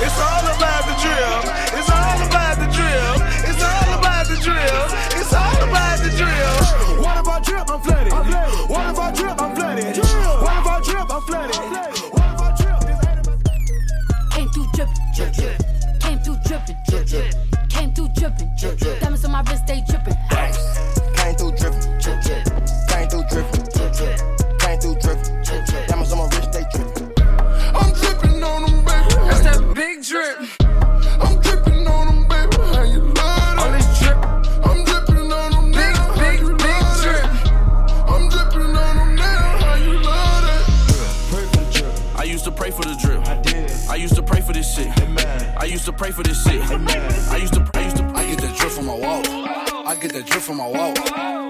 It's all about the drill. It's all about the drill. It's all about the drill. It's all about the drill. What if I drip? I'm flooded. What if I drip? I'm flooded. What if I drip? I'm flooded. What if I drip? This ain't about- Came through drippin', drip, drip. Came through drippin', drip, drip. Came through drippin', drip, drip. Diamonds on my wrist, they drippin'. Came through drippin', pray for this shit. I used to, I used to, I get that drip from my wall. I get that drip from my wall.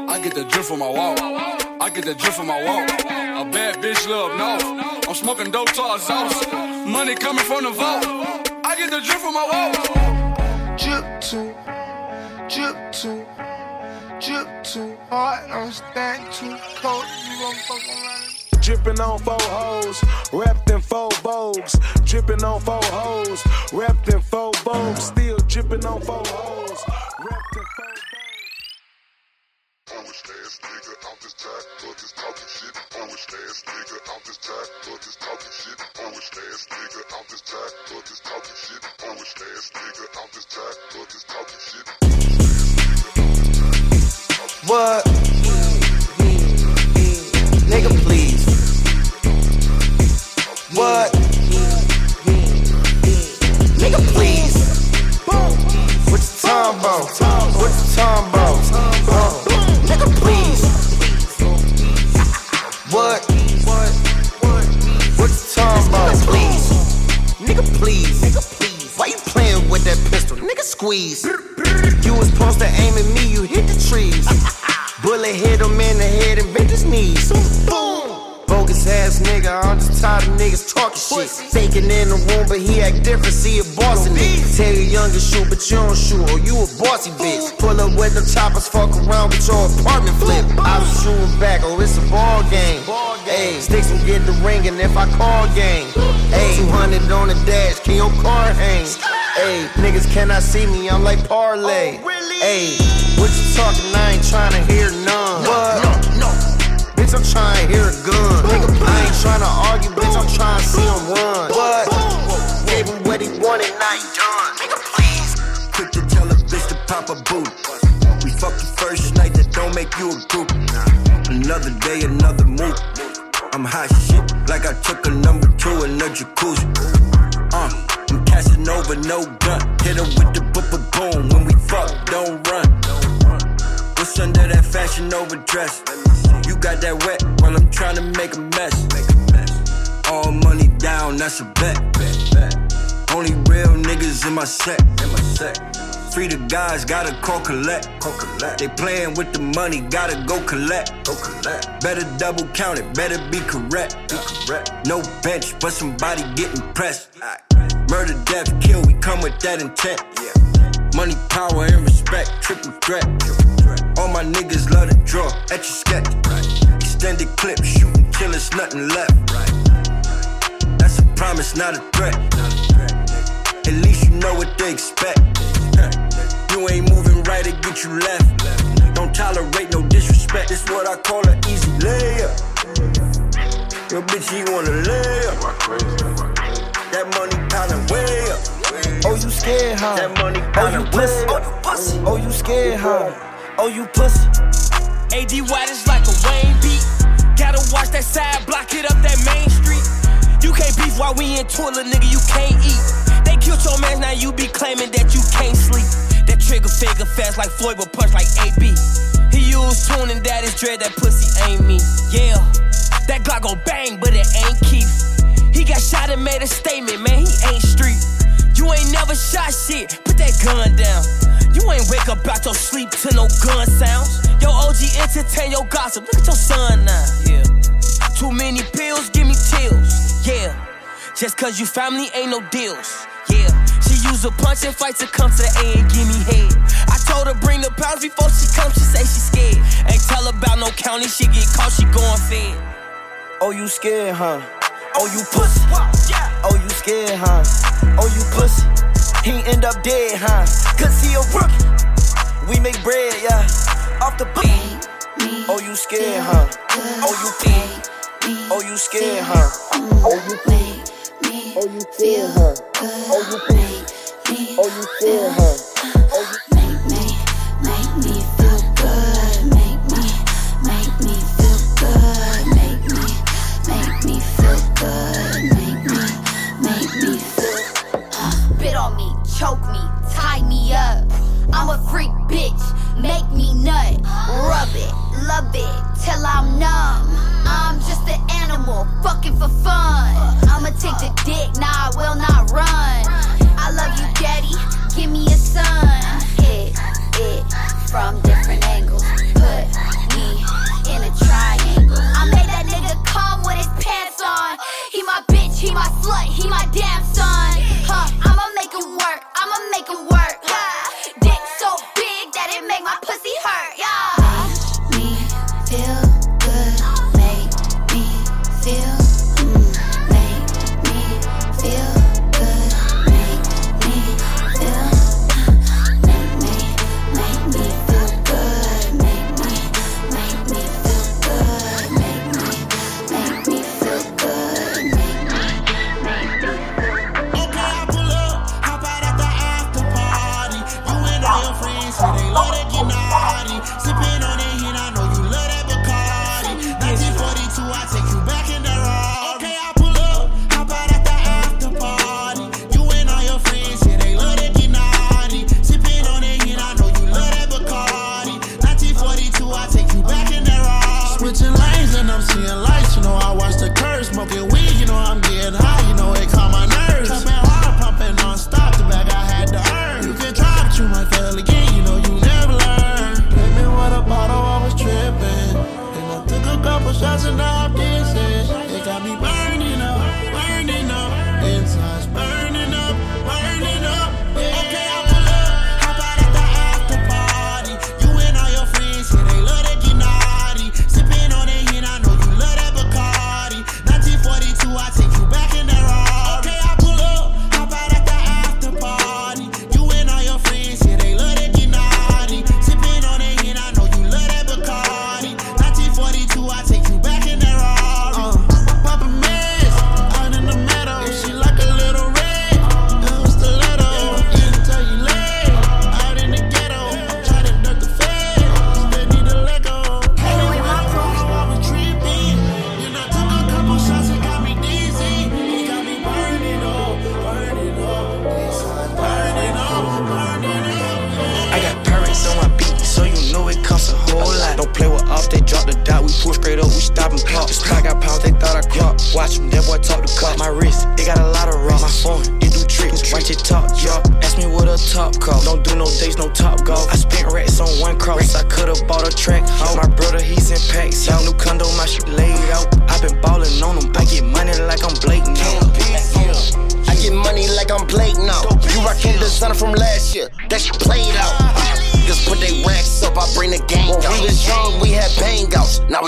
I get that drip from my wall. I get that drip from my wall. A bad bitch love no. I'm smoking dope to our sauce. Money coming from the vault. I get the drip from my wall. Drip too, drip too, drip too hard. I'm stacked too cold. You gon' fuck around. Dripping on four hoes, wrapped in four bows. Dripping on four hoes, wrapped in four bows. Still dripping on four hoes, wrapped in four. Polish ass nigga, I'm just tired, but just talking shit. Polish ass nigga, I'm just tired, but just talking shit. Polish ass nigga, I'm just tired, but just talking shit. Polish ass nigga, I'm just tired, but just talking shit. What? Mm, mm, mm. Nigga, please. What? Nigga, please. What you talking about? What you talking about? Uh, nigga, please. What? What you talking about? Please. Nigga, please. Nigga, please. Why you playing with that pistol? Nigga, squeeze. You was supposed to aim at me, you hit the trees. Bullet hit him in the head and bent his knees. Boom! Bogus ass nigga, I'm just tired of niggas talking shit. Faking in the room, but he act different, see a boss in it. Tell your younger shoot, but you don't shoot, or oh, you a bossy bitch. Pull up with the choppers, fuck around with your apartment flip. I was shooting back, oh, it's a ball game. Hey, sticks and get the ring, and if I call game. Hey, 200 on the dash, can your car hang? Hey, niggas cannot see me, I'm like parlay. Oh, hey, what you talking? I ain't trying to hear none. What? Bitch, I'm trying to hear a gun. I ain't trying to argue, bitch, I'm trying to see him run. What? Gave him what he wanted, now he done. Nigga, please. Quick to tell a bitch to pop a boot. We fuck the first night, that don't make you a group. Another day, another move. I'm hot shit, like I took a number two in the jacuzzi. Uh, I'm casting over, no gun. Hit her with the boop boom. When we fuck, don't run. Under that fashion overdress? You got that wet while I'm trying to make a mess. All money down, that's a bet. Only real niggas in my set. Free the guys, gotta call collect. They playing with the money, gotta go collect. Better double count it, better be correct. No bench, but somebody getting pressed. Murder, death, kill, we come with that intent. Money, power, and respect, triple threat. All my niggas love to draw, etch a sketch. Extended clip, shooting till it's nothing left. That's a promise, not a threat. At least you know what they expect. You ain't moving right, it get you left. Don't tolerate no disrespect. This what I call an easy layup. Yo, bitch, you wanna lay up. That money pounding way up. Oh, you scared, huh? That money Oh, you pussy. way up. Oh, you scared, huh? Oh, you pussy. AD White is like a Wayne beat. Gotta watch that side, block it up that main street. You can't beef while we in toilet, nigga, you can't eat. They killed your man, now you be claiming that you can't sleep. That trigger finger fast like Floyd, but punch like AB. He used tuning, that is dread, that pussy ain't me. Yeah, that Glock go bang, but it ain't Keith. Shot and made a statement, man, he ain't street. You ain't never shot shit, put that gun down. You ain't wake up out your sleep to no gun sounds. Yo, OG entertain your gossip, look at your son now. Yeah. Too many pills, give me chills. Yeah. Just cause you family ain't no deals. Yeah. She use a punch and fight to come to the A and give me head. I told her bring the pounds before she come, she say she scared. Ain't tell about no county, she get caught, she going fed. Oh, you scared, huh? Oh, you pussy. Oh, you scared, huh? Oh, you pussy. He end up dead, huh? Cause he a rookie. We make bread, yeah. Off the beat. Oh, you scared, huh? Oh, you pee. Oh, you scared, huh? Oh, you pee. Oh, you scared, huh? Oh, you pee. Oh, you scared, huh? Choke me, tie me up. I'm a freak bitch, make me nut. Rub it, love it, till I'm numb. I'm just an animal, fucking for fun. I'ma take the dick, nah, I will not run. I love you, daddy, give me a son. Hit it from different angles, put me in a triangle. I made that nigga come with his pants on. He my bitch, he my slut, he my damn son. Huh, make him work. I'ma make it work. Dick so big that it make my pussy hurt.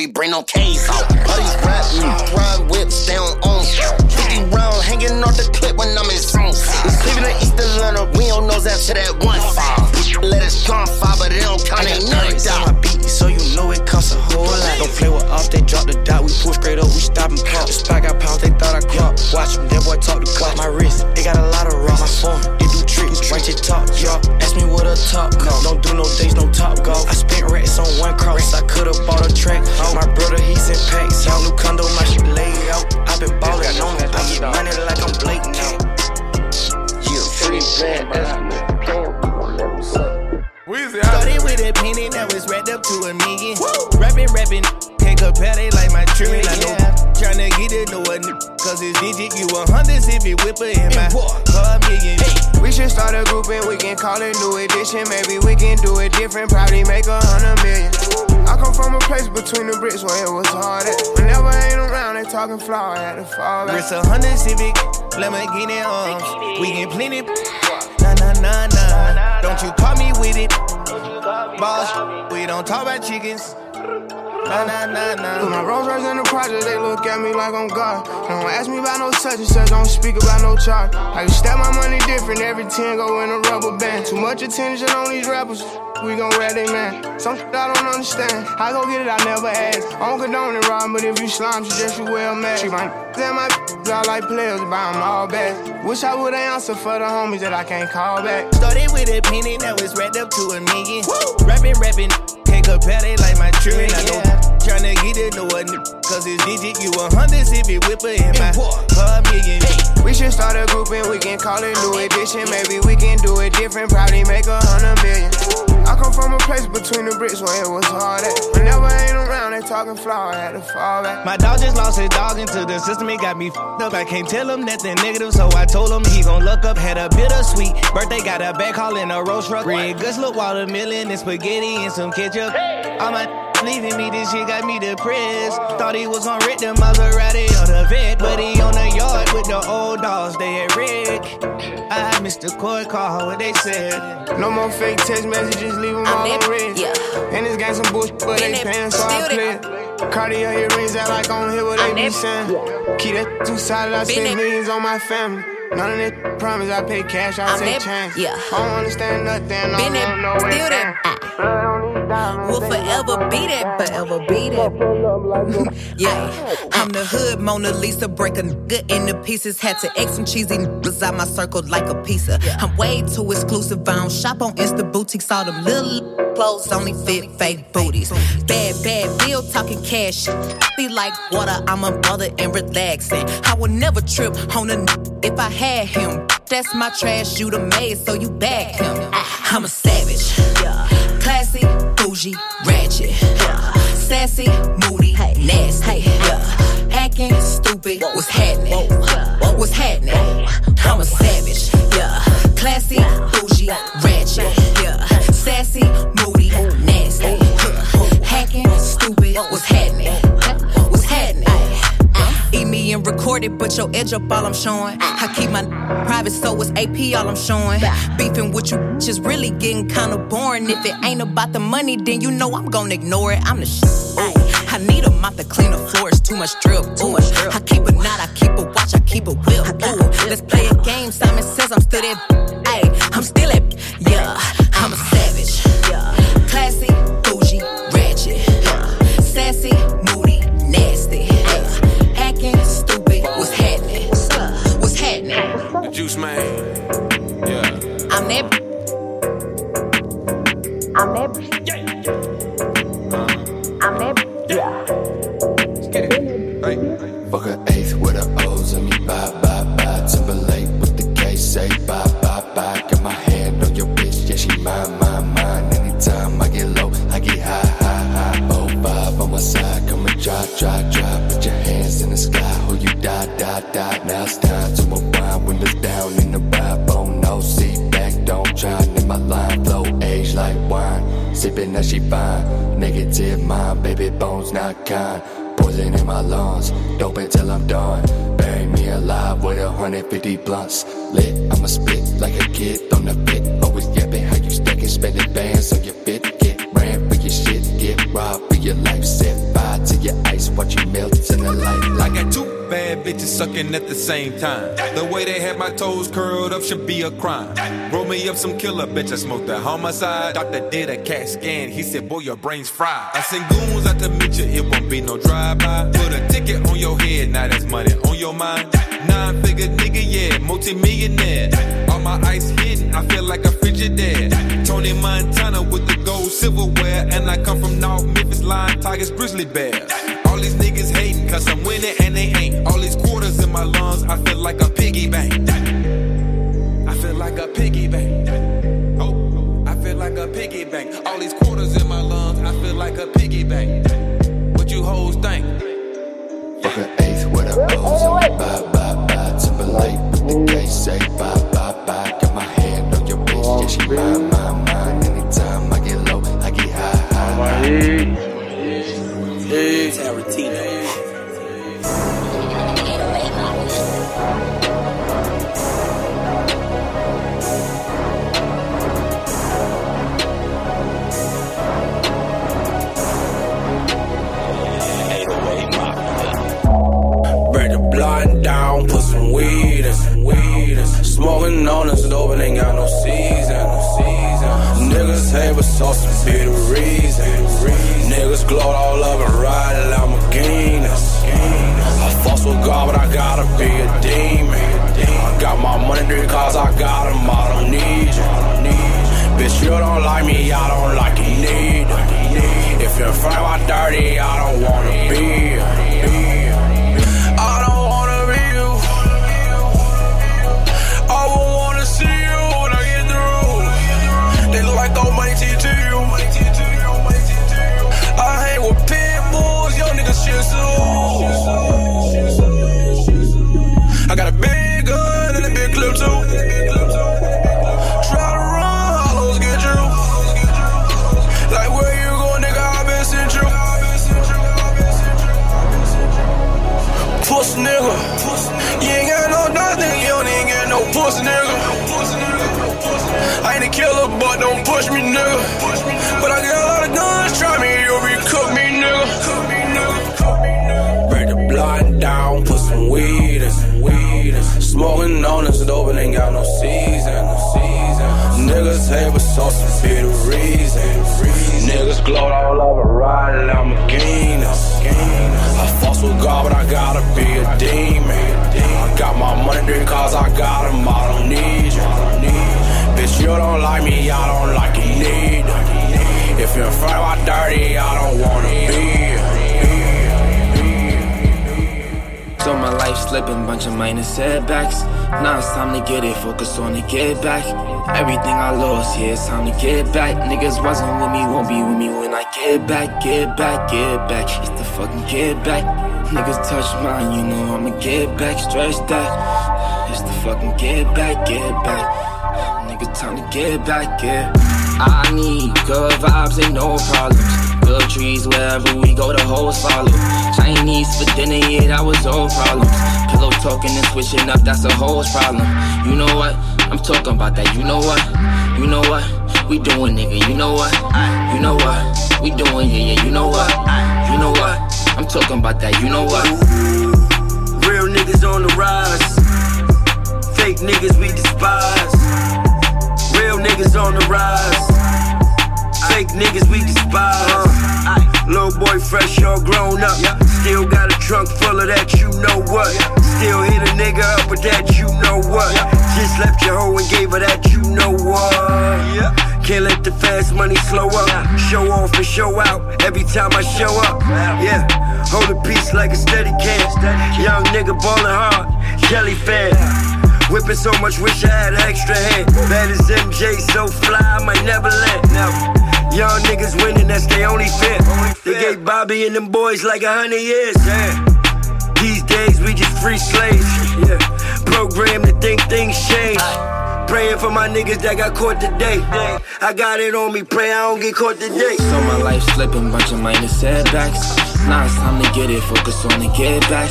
We bring no K's out. Buddies rap me, ride whips, they don't own shit. 50 round hanging off the clip when I'm in zone. We sleeping in East Atlanta, we don't know that that one five. Let us gone five, but it don't count, ain't none down. my beat, so you know it costs a whole lot. Don't play with off, they drop the dot. We pull straight up, we stop and pop. The spot got pounds, they thought I crop. Watch them, that boy talk to cop. My wrist, it got a lot of rocks. My phone, it do tricks. Watch it talk, y'all. Ask me what a top cost. Don't do no days, no top golf. I spent racks on one cross. I could've bought a track. My brother, he's in packs. Y'all new condo, my shit laid out. I been ballin' on it. I get money like I'm Blake now. Yeah, free bad Weezy, Started with a penny that was wrapped up to a million. Rapping, rapping, can't compare they like my trillion. I know. Tryna get to know a n- cause it's digit. You a hundred if it whipper in my car million. We should start a group and we can call it New Edition. Maybe we can do it different, probably make a hundred million. I come from a place between the bricks where it was hard at. Whenever I ain't around, they talking flower, I had to fall back. Wrist a hundred Civic, Lamborghini arms. We get plenty. Nah, nah, nah, nah. Don't you call me with it. Boss, we don't talk about chickens. Nah, nah, nah, nah. With my Rolls Royce in the project, they look at me like I'm God. Don't ask me about no such and such, don't speak about no charge. I can stack my money different, every 10 go in a rubber band. Too much attention on these rappers, we gon' rat they man. Some shit I don't understand. I go get it, I never ask. I don't condone it, Rob, but if you slime, suggest you well mad. Treat my and my I like players, buy them all back. Wish I would've answered for the homies that I can't call back. Started with a penny that was wrapped up to a million. Woo! Rapping, rapping, can't compare, they like my tree. I go tryna get it, no one, cause it's digit. You a hundred, if it whipper in my car million. We should start a group and we can call it New Edition. Maybe we can do it different, probably make a hundred million. I come from a place between the bricks where it was hard at. Whenever I ain't around, they talking flower, I had to fall back. My dog just lost his dog into the system, it got me fed up. I can't tell him nothing negative, so I told him he gon' look up. Had a bittersweet birthday, got a back haul in a roast truck. Red goods look watermelon and spaghetti and some ketchup. All my leaving me, this shit got me depressed. Thought he was on Rick, the Maserati or the vet, but he on the yard with the old dogs, they at Rick. I missed the court call, what they said. No more fake text messages, leave them all on red. Yeah. And this gang some bullshit, but they paying, so I play it. Cartier earrings act like I don't hear what they be saying. Keep that two sided, I spend millions on my family. None of that promise, I pay cash, I take chance. Yeah. I don't understand nothing, I Been don't know where still it's there. We'll forever be that, forever be that. Yeah, I'm the hood Mona Lisa, break a nigga into pieces. Had to X some cheesy niggas out my circle like a pizza. I'm way too exclusive. I don't shop on Insta boutiques. All them little clothes only fit fake booties. Bad, bad bill talking cash. Be like water. I'm a mother and relaxing. I would never trip on a n- if I had him. That's my trash. You the maid, so you back him. I'm a savage. Classy, bougie, ratchet. yeah. Sassy, moody, nasty. Yeah. Acting stupid. What's happening? What's happening? I'm a savage. Yeah. Classy, bougie, ratchet. Yeah. Sassy, moody, nasty. Hacking, stupid. What's Eat me and record it, but your edge up all I'm showing. I keep my private, so it's AP all I'm showing. Beefing with you just really getting kinda boring. If it ain't about the money, then you know I'm gonna ignore it. I'm the shit. I need a mop to clean the floors, too much drip. Ooh. I keep a knot, I keep a watch, I keep a whip. Ooh. Let's play a game. Simon says I'm still. Ayy, I'm still. Yeah, man. Yeah. I'm that. I'm that. I'm that. Fuck kind. Poison in my lungs, dope until I'm done. Bury me alive with a 150 blunts. Lit, I'ma spit like a kid sucking at the same time. The way they had my toes curled up should be a crime. Roll me up some killer bitch, I smoked a homicide. Doctor did a CAT scan, he said, boy, your brain's fried. I send goons out to meet you, it won't be no drive-by. Put a ticket on your head, now that's money on your mind. Nine figure nigga, yeah, multi-millionaire. All my ice hidden, I feel like a Frigidaire. Tony Montana with the gold silverware. And I come from North Memphis, Lion, Tigers, Grizzly Bears. All these niggas hating cause I'm winning and they ain't. My lungs, I feel like a piggy bank. I feel like a piggy bank. Oh, I feel like a piggy bank. All these quarters in my lungs, I feel like a piggy bank. What you hoes think? Fuck an eighth with the O's and me bye bye bye. Timberlake with the K say bye bye bye. Got my hand on your bitch, yeah she mine mine mine. Anytime I get low, I get high high high. Tarantino. Smoking on this dope and ain't got no season. Niggas hate but sauce to be the reason. Niggas gloat all over riding Lamborghinis. But sauce be the reason. Niggas gloat all over riding Lamborghinis. I fuss with God, but I gotta be a demon. I got my money because I got them, I don't need you. Bitch, you don't like me, I don't like you neither. If you're in front of my dirty, I don't wanna be. So my life slipping, bunch of minor setbacks. Now it's time to get it, focus on the get back. Everything I lost, yeah, it's time to get back. Niggas wasn't with me, won't be with me when I get back, get back, get back. It's the fucking get back. Niggas touch mine, you know I'ma get back, stretch that. It's the fucking get back, get back. Nigga, time to get back, yeah. I need good vibes, ain't no problems. Good trees wherever we go, the hoes follow. Chinese for dinner, yeah, that was old problems. Pillow talking and switching up, that's a hoes problem. You know what? I'm talking about that. You know what? You know what? We doing, nigga. You know what? You know what? We doing, yeah, yeah. You know what? You know what? I'm talking about that. You know what? Real niggas on the rise. Fake niggas we despise. Real niggas on the rise. Fake niggas we despise. Little boy fresh, all grown up. Still got a trunk full of that, you know what. Still hit a nigga up with that, you know what. Just left your hoe and gave her that, you know what. Can't let the fast money slow up. Show off and show out every time I show up. Yeah, hold a piece like a steady can. Young nigga ballin' hard, jelly fan. Whipping so much, wish I had an extra hand. Bad as MJ, so fly, I might never land. Never. Young niggas winning, that's their only fit. They gave Bobby and them boys like a hundred years. Yeah. These days we just free slaves. Yeah. Programmed to think things change. Praying for my niggas that got caught today. I got it on me, pray I don't get caught today. So my life slipping, bunch of minor setbacks. Now it's time to get it, focus on the get back.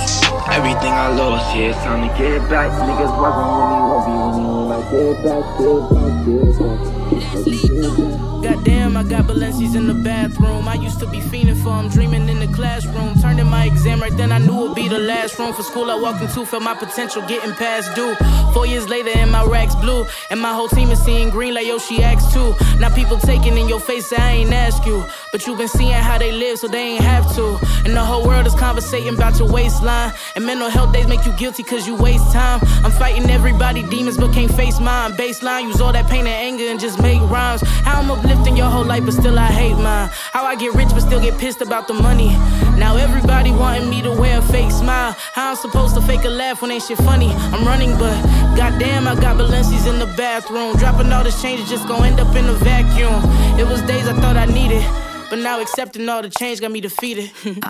Everything I lost, yeah, it's time to get back. Niggas wasn't with me, won't be with me when I get back, get back, get back. Goddamn, I got Balenci's in the bathroom. I used to be fiending for 'em, dreaming in the classroom. Turned in my exam right then, I knew it'd be the last room for school I walked into. Felt my potential getting past due. Four years later, and my racks blue. And my whole team is seeing green like Yoshi X too. Now people taking in your face, I ain't ask you. But you been seeing how they live, so they ain't have to. And the whole world is conversating about your waistline. And mental health days make you guilty cause you waste time. I'm fighting everybody, demons, but can't face mine. Baseline, use all that pain and anger and just make rhymes. How I'm uplifting your whole life, but still I hate mine. How I get rich, but still get pissed about the money. Now everybody wanting me to wear a fake smile. How I'm supposed to fake a laugh when ain't shit funny. I'm running, but goddamn, I got Balenci's in the bathroom. Dropping all this change is just gonna end up in a vacuum. It was days I thought I needed. But now accepting all the change got me defeated.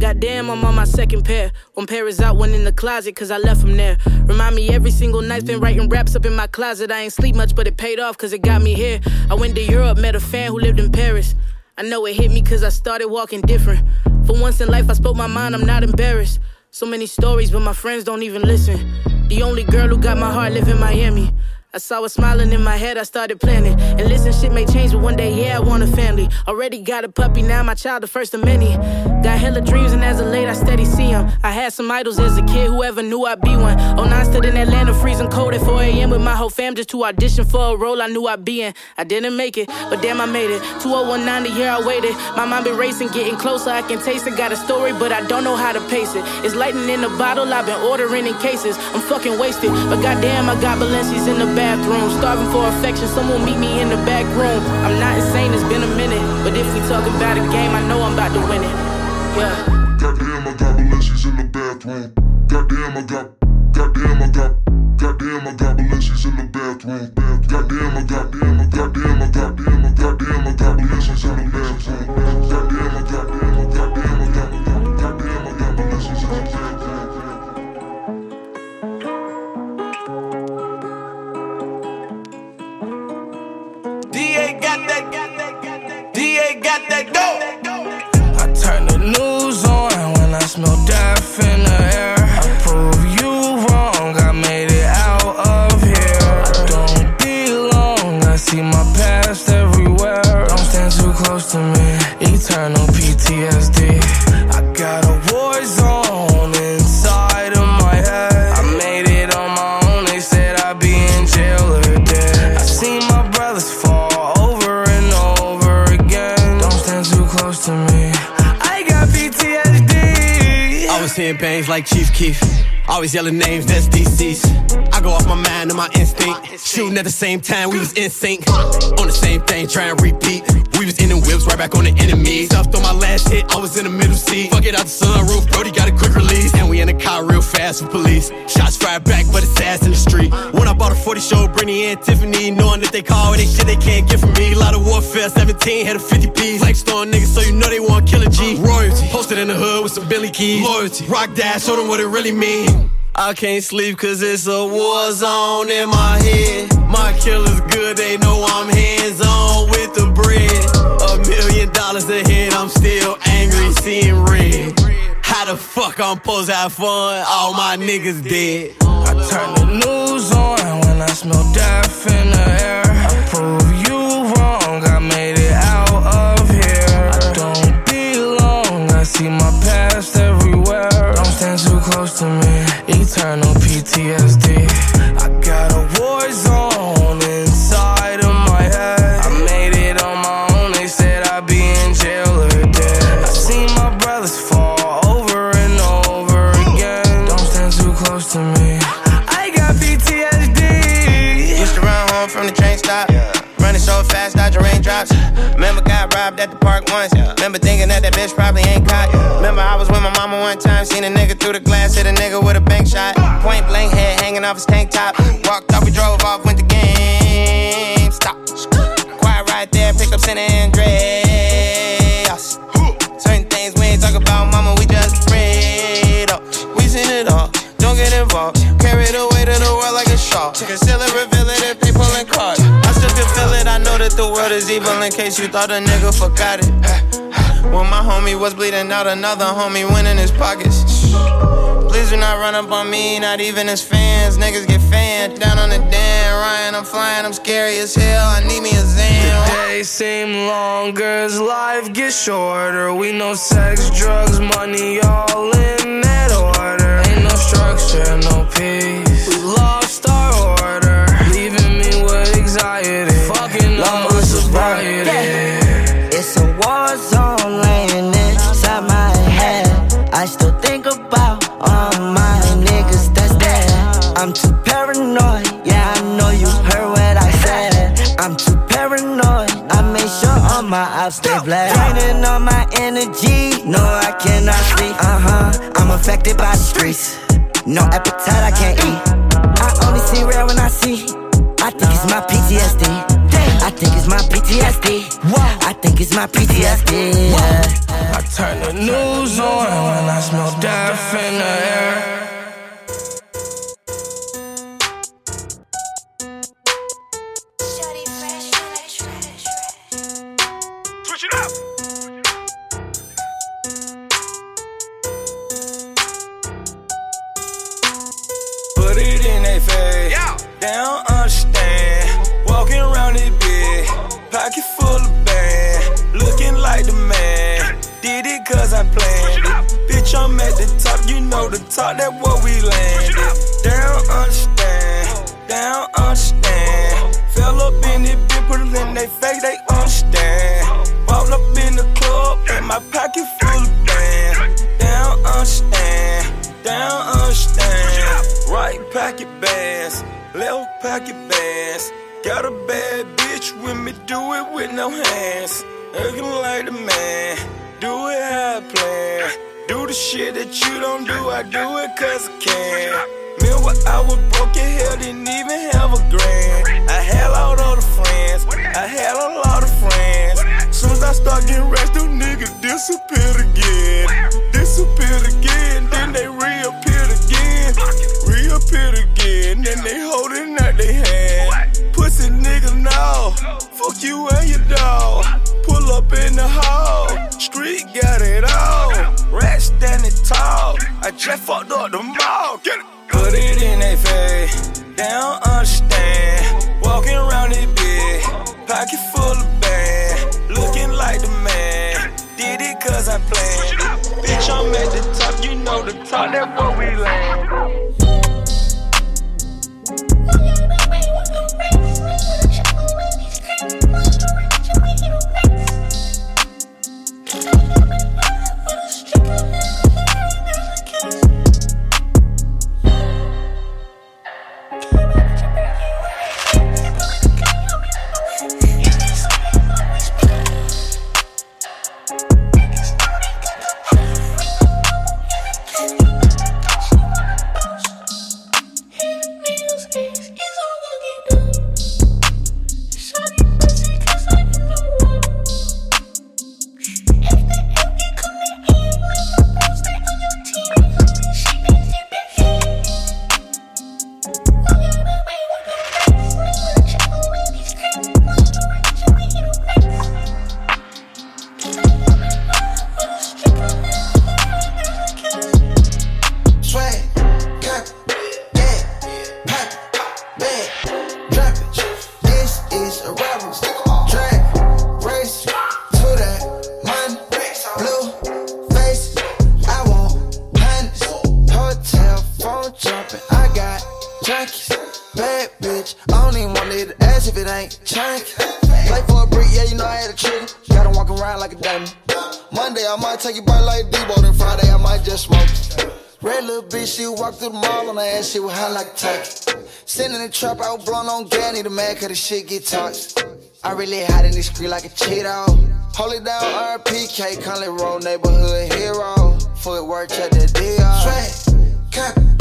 Goddamn, I'm on my second pair. One pair is out, one in the closet, cause I left them there. Remind me every single night, been writing raps up in my closet. I ain't sleep much, but it paid off, cause it got me here. I went to Europe, met a fan who lived in Paris. I know it hit me cause I started walking different. For once in life, I spoke my mind, I'm not embarrassed. So many stories, but my friends don't even listen. The only girl who got my heart live in Miami. I saw her smiling in my head, I started planning. And listen, shit may change, but one day, yeah, I want a family. Already got a puppy, now my child, the first of many. Got hella dreams, and as of late, I steady see them. I had some idols as a kid, whoever knew I'd be one. Oh, nine stood in Atlanta, freezing cold at 4 a.m. with my whole fam just to audition for a role I knew I'd be in. I didn't make it, but damn, I made it. 2019, the year I waited. My mind been racing, getting closer, I can taste it. Got a story, but I don't know how to pace it. It's lightning in the bottle, I've been ordering in cases. I'm fucking wasted, but goddamn, I got Balenci's in the bathroom. Starving for affection, someone meet me in the back room. I'm not insane, it's been a minute. But if we talk about a game, I know I'm about to win it. Yeah. Goddamn, I got Balenci's in the bathroom. Goddamn, I got. Goddamn, I got. Goddamn, I got Balenci's in the bathroom. Goddamn, I got. Goddamn, I got. Goddamn, I got. Goddamn, I got Balenci's in the bathroom. Goddamn, I got. Goddamn, I got. Got goddamn, I got Balenci's in the bathroom. DA got that, DA got that dope. News on when I smell death in the air. Like Chief Keef. Always yelling names, that's DC's. I go off my mind and my instinct. Shooting at the same time, we was in sync. On the same thing, trying to repeat. We was in the whips, right back on the enemy. Stuffed on my last hit, I was in the middle seat. Fuck it out the sunroof, Brody got a quick release. In the car real fast with police. Shots fired back, but it's ass in the street. When I bought a 40 show, Brittany and Tiffany, knowing that they call it, shit they can't get from me. A lot of warfare, 17 had a 50 piece. Flexed on niggas, so you know they want killer G. Royalty, posted in the hood with some Billy keys. Loyalty, rock dash, show them what it really mean. I can't sleep cause it's a war zone in my head. My killer's good, they know I'm hands on with the bread. A million dollars ahead, I'm still angry, seeing red. How the fuck I'm supposed to have fun? All my niggas dead. I turn the news on when I smell death in the air. I prove you wrong, I made it out of here. I don't belong, I see my past everywhere. Don't stand too close to me, eternal PTSD. Robbed at the park once. Yeah. Remember thinking that that bitch probably ain't caught. Remember, I was with my mama one time. Seen a nigga through the glass, hit a nigga with a bank shot. Point blank head hanging off his tank top. Walked off, we drove off, went to game. Stop. Quiet right there, picked up San Andreas. Certain things we ain't talk about, mama, we just prayed up. We seen it all, don't get involved. Carry the weight of the world like a shawl. Conceal reveal the world is evil in case you thought a nigga forgot it. When my homie was bleeding out, another homie went in his pockets. Please do not run up on me, not even as fans. Niggas get fanned down on the Dan Ryan. I'm flying, I'm scary as hell. I need me a Zan. Days seem longer as life gets shorter. We know sex, drugs, money, all in that order. Ain't no structure, no peace. We lost ops black. Draining all my energy, no, I cannot sleep. Uh huh, I'm affected by the streets. No appetite, I can't eat. I only see red when I see. I think it's my PTSD. I think it's my PTSD. I think it's my PTSD. Yeah. I turn the news on when I smell death in the air. I'm at the top, you know the top, that what we landed. They don't understand, they don't understand. Fell up in it, bitch, put in they face, they understand. Balled up in the club, and my pocket full of bands. They don't understand, they don't understand. Right pocket bands, left pocket bands. Got a bad bitch with me, do it with no hands. Looking like the man, do it how I plan. Do the shit that you don't do, I do it cause I can. Remember I was broke in hell, didn't even have a grand. I had a lot of friends, I had a lot of friends. Soon as I start getting rich, them niggas disappeared again. Disappeared again, then they reappeared again. Reappeared again, then they holding out their hand. Pussy niggas know, fuck you and your dog. Pull up in the hall, street got it all. Rat standing tall, I just fucked up the mall. Get it. Put it in they face, they don't understand. Walking around this bitch, pocket full of band, looking like the man. Did it cause I planned. Bitch, I'm at the top, you know the top, that's where we land. The trap, I was blowing on gas, need a man, cause the shit get toxic. I really hide in this street like a Cheeto. Hold it down, RPK, Conley Road, neighborhood hero. Footwork, check the deal. Swag, cop,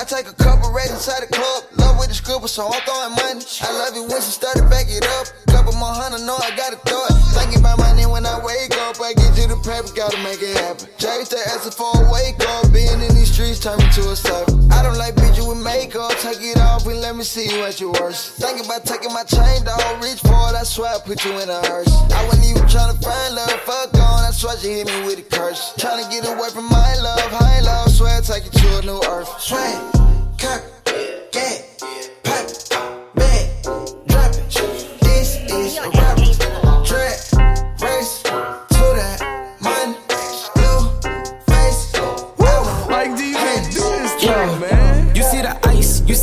I take a couple racks inside the club. Love with the scribble, so I'm throwing money. I love it when she started back it up. Couple more hundred, know I gotta throw it. Thinking about money when I wake up. I get you the paper, gotta make it happen. Chase the answer for a wake up. Being in these streets turn me to a servant. I don't like bitches with makeup. Take it off and let me see you at your worst. Thinking about taking my chain, dog. Reach for it, I swear I put you in a hearse. I wasn't even trying to find love. Fuck on, I swear she hit me with a curse. Trying to get away from my love. High love, swear I take you to a new earth. Swag, cock, yeah,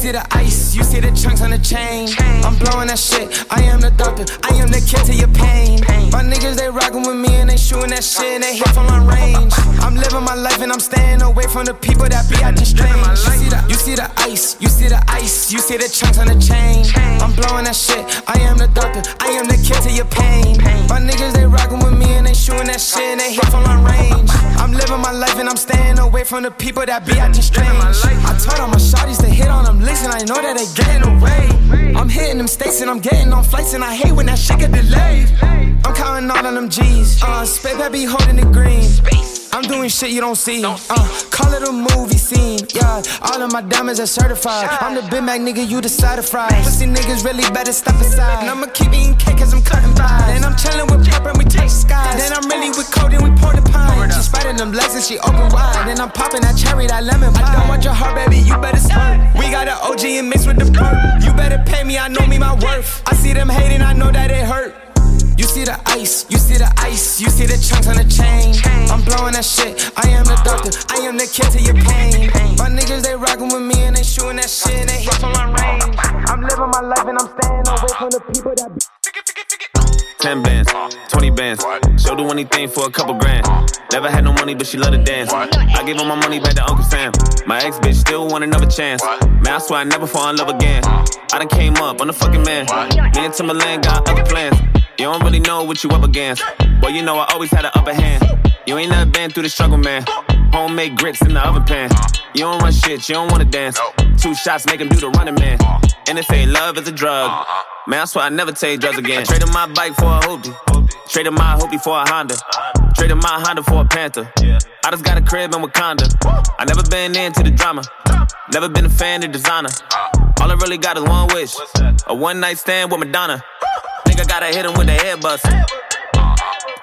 see the ice, you see the chunks on the chain. I'm blowing that shit. I am the doctor, I am the kid to your pain. My niggas they rockin' with me and they shooting that shit and they hit from long range. I'm living my life and I'm staying away from the people that be acting strange. You see the, you see the ice, you see the ice, you see the chunks on the chain. I'm blowing that shit. I am the doctor, I am the kid to your pain. My niggas they rockin' with me and they shooting that shit and they hit from long range. I'm living my life and I'm staying away from the people that be acting strange. I told all my shawties to hit on them and I know that they getting away. I'm hitting them states and I'm getting on flights and I hate when that shit get delayed. I'm counting all of them G's. Uh, Space be holding the green. I'm doing shit you don't see. Uh, call it a movie scene. Yeah, all of my diamonds are certified. I'm the Big Mac nigga, you the side of fries. Pussy niggas really better step aside. And I'ma keep eating cake cause I'm cutting pies. And I'm chilling with pepper and we touch skies. Then I'm really with cold and we pour the pine. She spreading them legs and she open wide. Then I'm popping that cherry, that lemon pie. I don't want your heart, baby, you better smirk. We got an OG and mixed with the perk. You better pay me, I know me my worth. I see them hating, I know that it hurt. You see the ice, you see the ice, you see the chunks on the chain. I'm blowing that shit. I am the doctor, I am the kid to your pain. My niggas they rockin' with me and they shooting that shit and they hit on my range. I'm living my life and I'm staying away from the people that. 10 bands, 20 bands. She'll do anything for a couple grand. Never had no money, but she love to dance. I gave all my money back to Uncle Sam. My ex bitch still want another chance. Man, I swear I never fall in love again. I done came up, I'm the fucking man. Me and Timberland got other plans. You don't really know what you up against. But you know I always had an upper hand. You ain't never been through the struggle, man. Homemade grits in the oven pan. You don't run shit, you don't wanna dance. Two shots make him do the running man. And if ain't love is a drug, man, I swear I never take drugs again. I traded my bike for a hoopty. Traded my hoopty for a Honda. Traded my Honda for a Panther. I just got a crib in Wakanda. I never been into the drama. Never been a fan of designer. All I really got is one wish. A one night stand with Madonna. I gotta hit him with the head bust.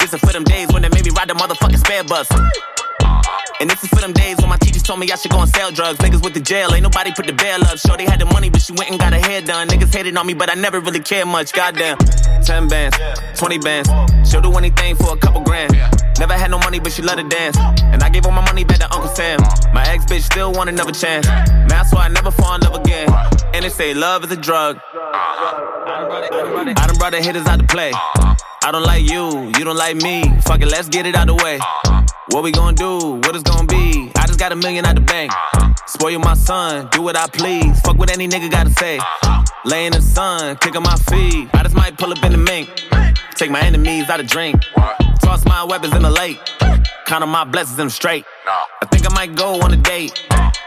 This is for them days when they made me ride the motherfucking spare bus. And this is for them days when my teachers told me I should go and sell drugs. Niggas with the jail, ain't nobody put the bail up. Sure, they had the money, but she went and got her hair done. Niggas hated on me, but I never really cared much. Goddamn. 10 bands, 20 bands. She'll do anything for a couple grand. Never had no money, but she love to dance. And I gave all my money back to Uncle Sam. My ex bitch still want another chance. Man, that's why I never fall in love again. And they say love is a drug. I done brought the hitters out to play. I don't like you, you don't like me. Fuck it, let's get it out the way. What we gonna do? What it's gonna be? I just got a million out the bank. Spoil my son, do what I please. Fuck what any nigga gotta say. Lay in the sun, kick on my feet. I just might pull up in the mink. Take my enemies out of drink. Toss my weapons in the lake. Count on my blessings and straight. I think I might go on a date.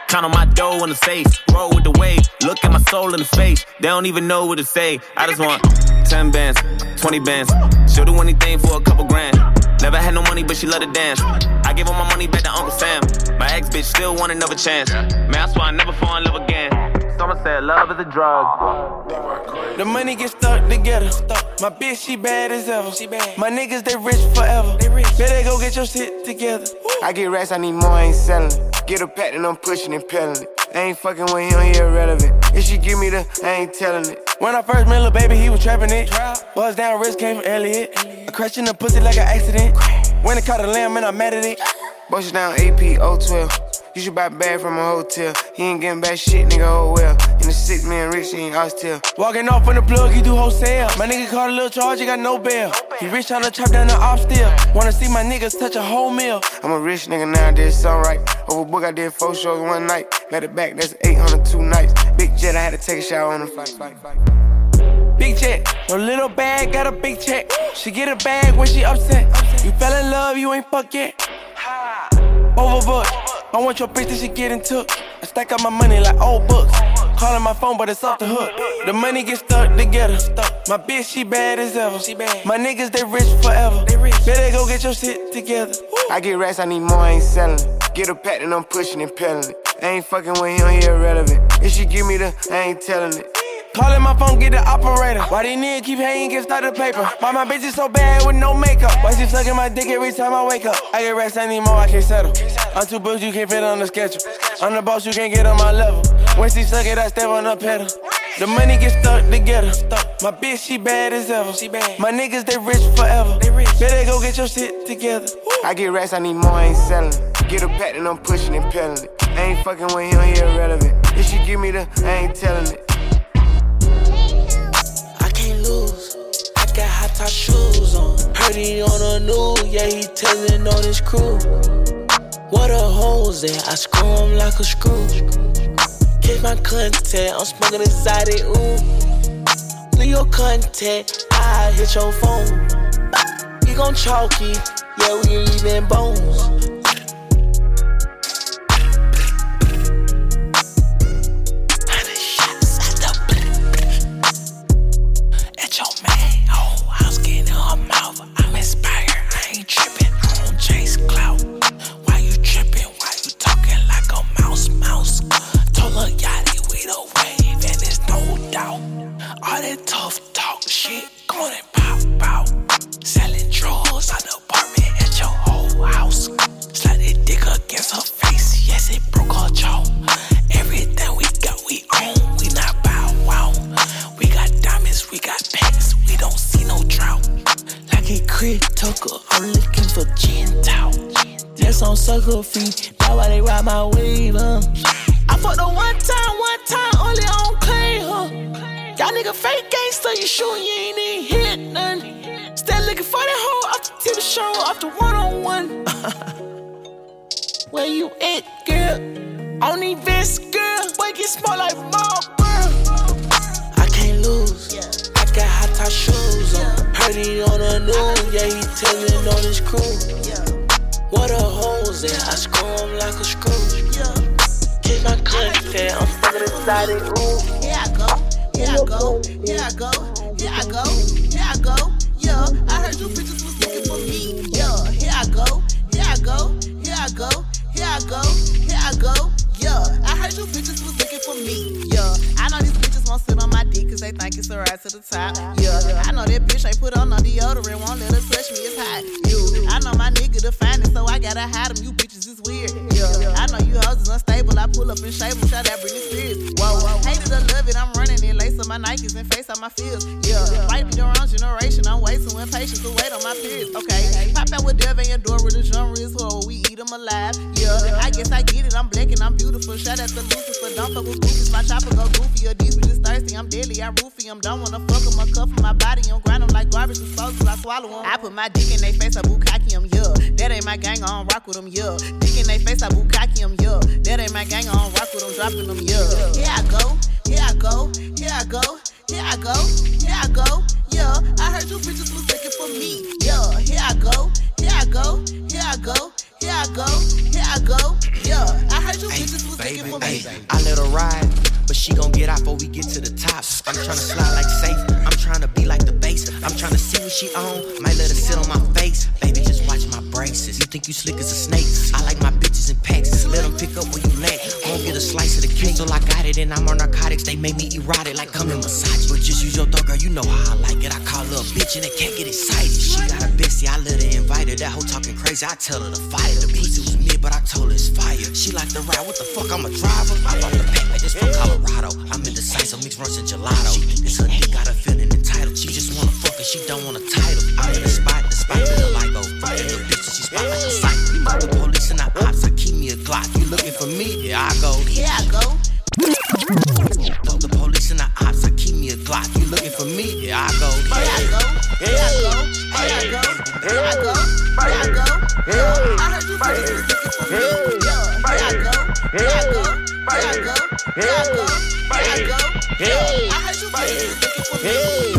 Count on my dough in the safe. Roll with the wave. Look at my soul in the face. They don't even know what to say. I just want 10 bands, 20 bands. She'll do anything for a couple grand. Never had no money, but she love to dance. I give all my money back to Uncle Sam. My ex bitch still want another chance. Man, that's why I never fall in love again. Someone said love is a drug. The money get stuck together. My bitch, she bad as ever. My niggas, they rich forever. Better go get your shit together. I get racks, I need more, I ain't selling it. Get a patent, I'm pushing and peddling it. I ain't fucking with him, he irrelevant. If she give me the, I ain't telling it. When I first met Lil Baby, he was trapping it. Buzz down, wrist came from Elliot. I crashed in the pussy like an accident. When I caught a lamb, and I'm mad at it. Bust down AP 012. You should buy bag from a hotel. He ain't getting back shit, nigga, oh well. In the six man rich, he ain't hostile. Walking off on the plug, he do wholesale. My nigga caught a little charge, he got no bail. He rich tryna chop down the off still. Wanna see my niggas touch a whole meal. I'm a rich nigga now, I did something right. Overbook, I did four shows one night. Let it back, that's 800 two nights. Big jet, I had to take a shower on the flight, flight. Big check, no little bag, got a big check. She get a bag when she upset. You fell in love, you ain't fuck yet. Overbooked, I want your bitch that she getting took. I stack up my money like old books. Calling my phone, but it's off the hook. The money get stuck together. My bitch, she bad as ever. My niggas, they rich forever. Better go get your shit together. I get racks, I need more, I ain't selling. Get a patent, I'm pushing and peddling. I ain't fucking with him, he irrelevant. If she give me the, I ain't telling it. Calling my phone, get the operator. Why these niggas keep hating, get started paper? Why my bitch is so bad with no makeup? Why she sucking my dick every time I wake up? I get rest anymore, I can't settle. I'm too books, you can't fit on the schedule. I'm the boss, you can't get on my level. When she suck it, I step on the pedal. The money get stuck together. My bitch, she bad as ever. My niggas, they rich forever. Better go get your shit together. I get racks, I need more, I ain't selling. Get a patent, I'm pushing and peddling it. I ain't fucking with him, he irrelevant. If she give me the, I ain't telling it. I can't lose. I got hot top shoes on. Heard he on the news, yeah, he telling on his crew. What a holes there, I screw him like a screw. This my content, I'm smoking inside it, ooh. Leave your content, I hit your phone. We gon' chalky, yeah, we even bones. Clout. Why you trippin'? Why you talkin' like a mouse mouse? Roller yachty, with the wave, and there's no doubt. All that tough talk shit, gone and pop out. Selling drugs out the apartment at your whole house. Slide that dick against her face, yes, it broke her jaw. Everything we got, we own, we not bow wow. We got diamonds, we got packs, we don't see no drought. Like a Crit Tucker, I'm looking for Gentile. That's on sucker feet, that's why they ride my way. Nigga fake gangster, you sure you ain't even hit none? Still looking for that hoe off the TV show, off the one on one. Where you at, girl? On these vests, girl. Boy, get small like mall, girl. I can't lose. I got hot top shoes on. Heard he on the news, yeah, he tellin' on his crew. Yeah What a holes in, I screw him like a screw. Kick my content, I'm fucking inside it, ooh. Yeah, I go, here I go, here I go, here I go, here I go. Yeah, I heard you bitches was looking for me. Yeah, here I go, here I go, here I go, here I go, here I go. Yeah, I heard you bitches was looking for me. Yeah, I know these won't sit on my dick cause they think it's a ride to the top. Yeah, I know that bitch ain't put on no deodorant, won't let her touch me, it's hot. You, I know my nigga the finest, so I gotta hide him. You bitches is weird. Yeah, I know you hoes is unstable. I pull up and shave them, shout out Britney Spears. Whoa, hate it or love it, I'm running in lace up my Nikes and face out my fears. Yeah, might be the wrong generation, I'm too impatient to wait on my peers. Okay, pop out with Dev and your door with the genre is horror, we eat them alive. Yeah, I guess I get it, I'm black and I'm beautiful. Shout out to Lucifer, don't fuck with goofies. My chopper go goofy, or these bitches thirsty. I'm deadly, I roofie them. Don't wanna fuck them, I cuff. My body, I'm grind 'em like garbage disposals. I swallow 'em. I put my dick in they face, I bukkake 'em, yeah. That ain't my gang, I don't rock with them, yeah. Dick in they face, I bukkake 'em, yeah. That ain't my gang, I don't rock with them, dropping them, yeah. Here I go, here I go, here I go, here I go, here I go, yeah. I heard you bitches was looking for me, yeah. Here I go, here I go, here I go. Here I go, here I go, yeah. I heard you bitches was looking for me. I let her ride, but she gon' get out before we get to the top. I'm tryna slide like safe, I'm tryna be like the base. I'm tryna see what she on, might let her sit on my face. Baby, just watch my braces. You think you slick as a snake? I like my bitches in packs, just let them pick up where you lay. Gon' get a slice of the cake, till I got it, and I'm on narcotics. They make me erotic, like come and massage. But just use your thought, girl, you know how I like it. I call her a bitch and they can't get excited. She got a bestie, I let her invite her. That hoe talking crazy, I tell her to fight. The pussy was mid, but I told her it's fire. She like the ride, what the fuck, I'm a driver. I bought the pack like from Colorado. I'm indecisive, mix Runtz and gelato. She it's her dick, got her feeling entitled. She just wanna fuck and she don't want a title. I'm in the spot, the spot feel like go. Fucking the bitch, she spot like a psycho. Fuck the police and the ops, I keep me a Glock. You looking for me? Here I go. Here I go. Fuck the police and the ops, I keep me a Glock. You looking for me? Here I go. Here I go, here I go, here I go, here I go, here I go, yeah. I heard you was looking for me, yeah. Here I go, here I go, Dragão, dragão, dragão. Arranja o vídeo, vem que comigo.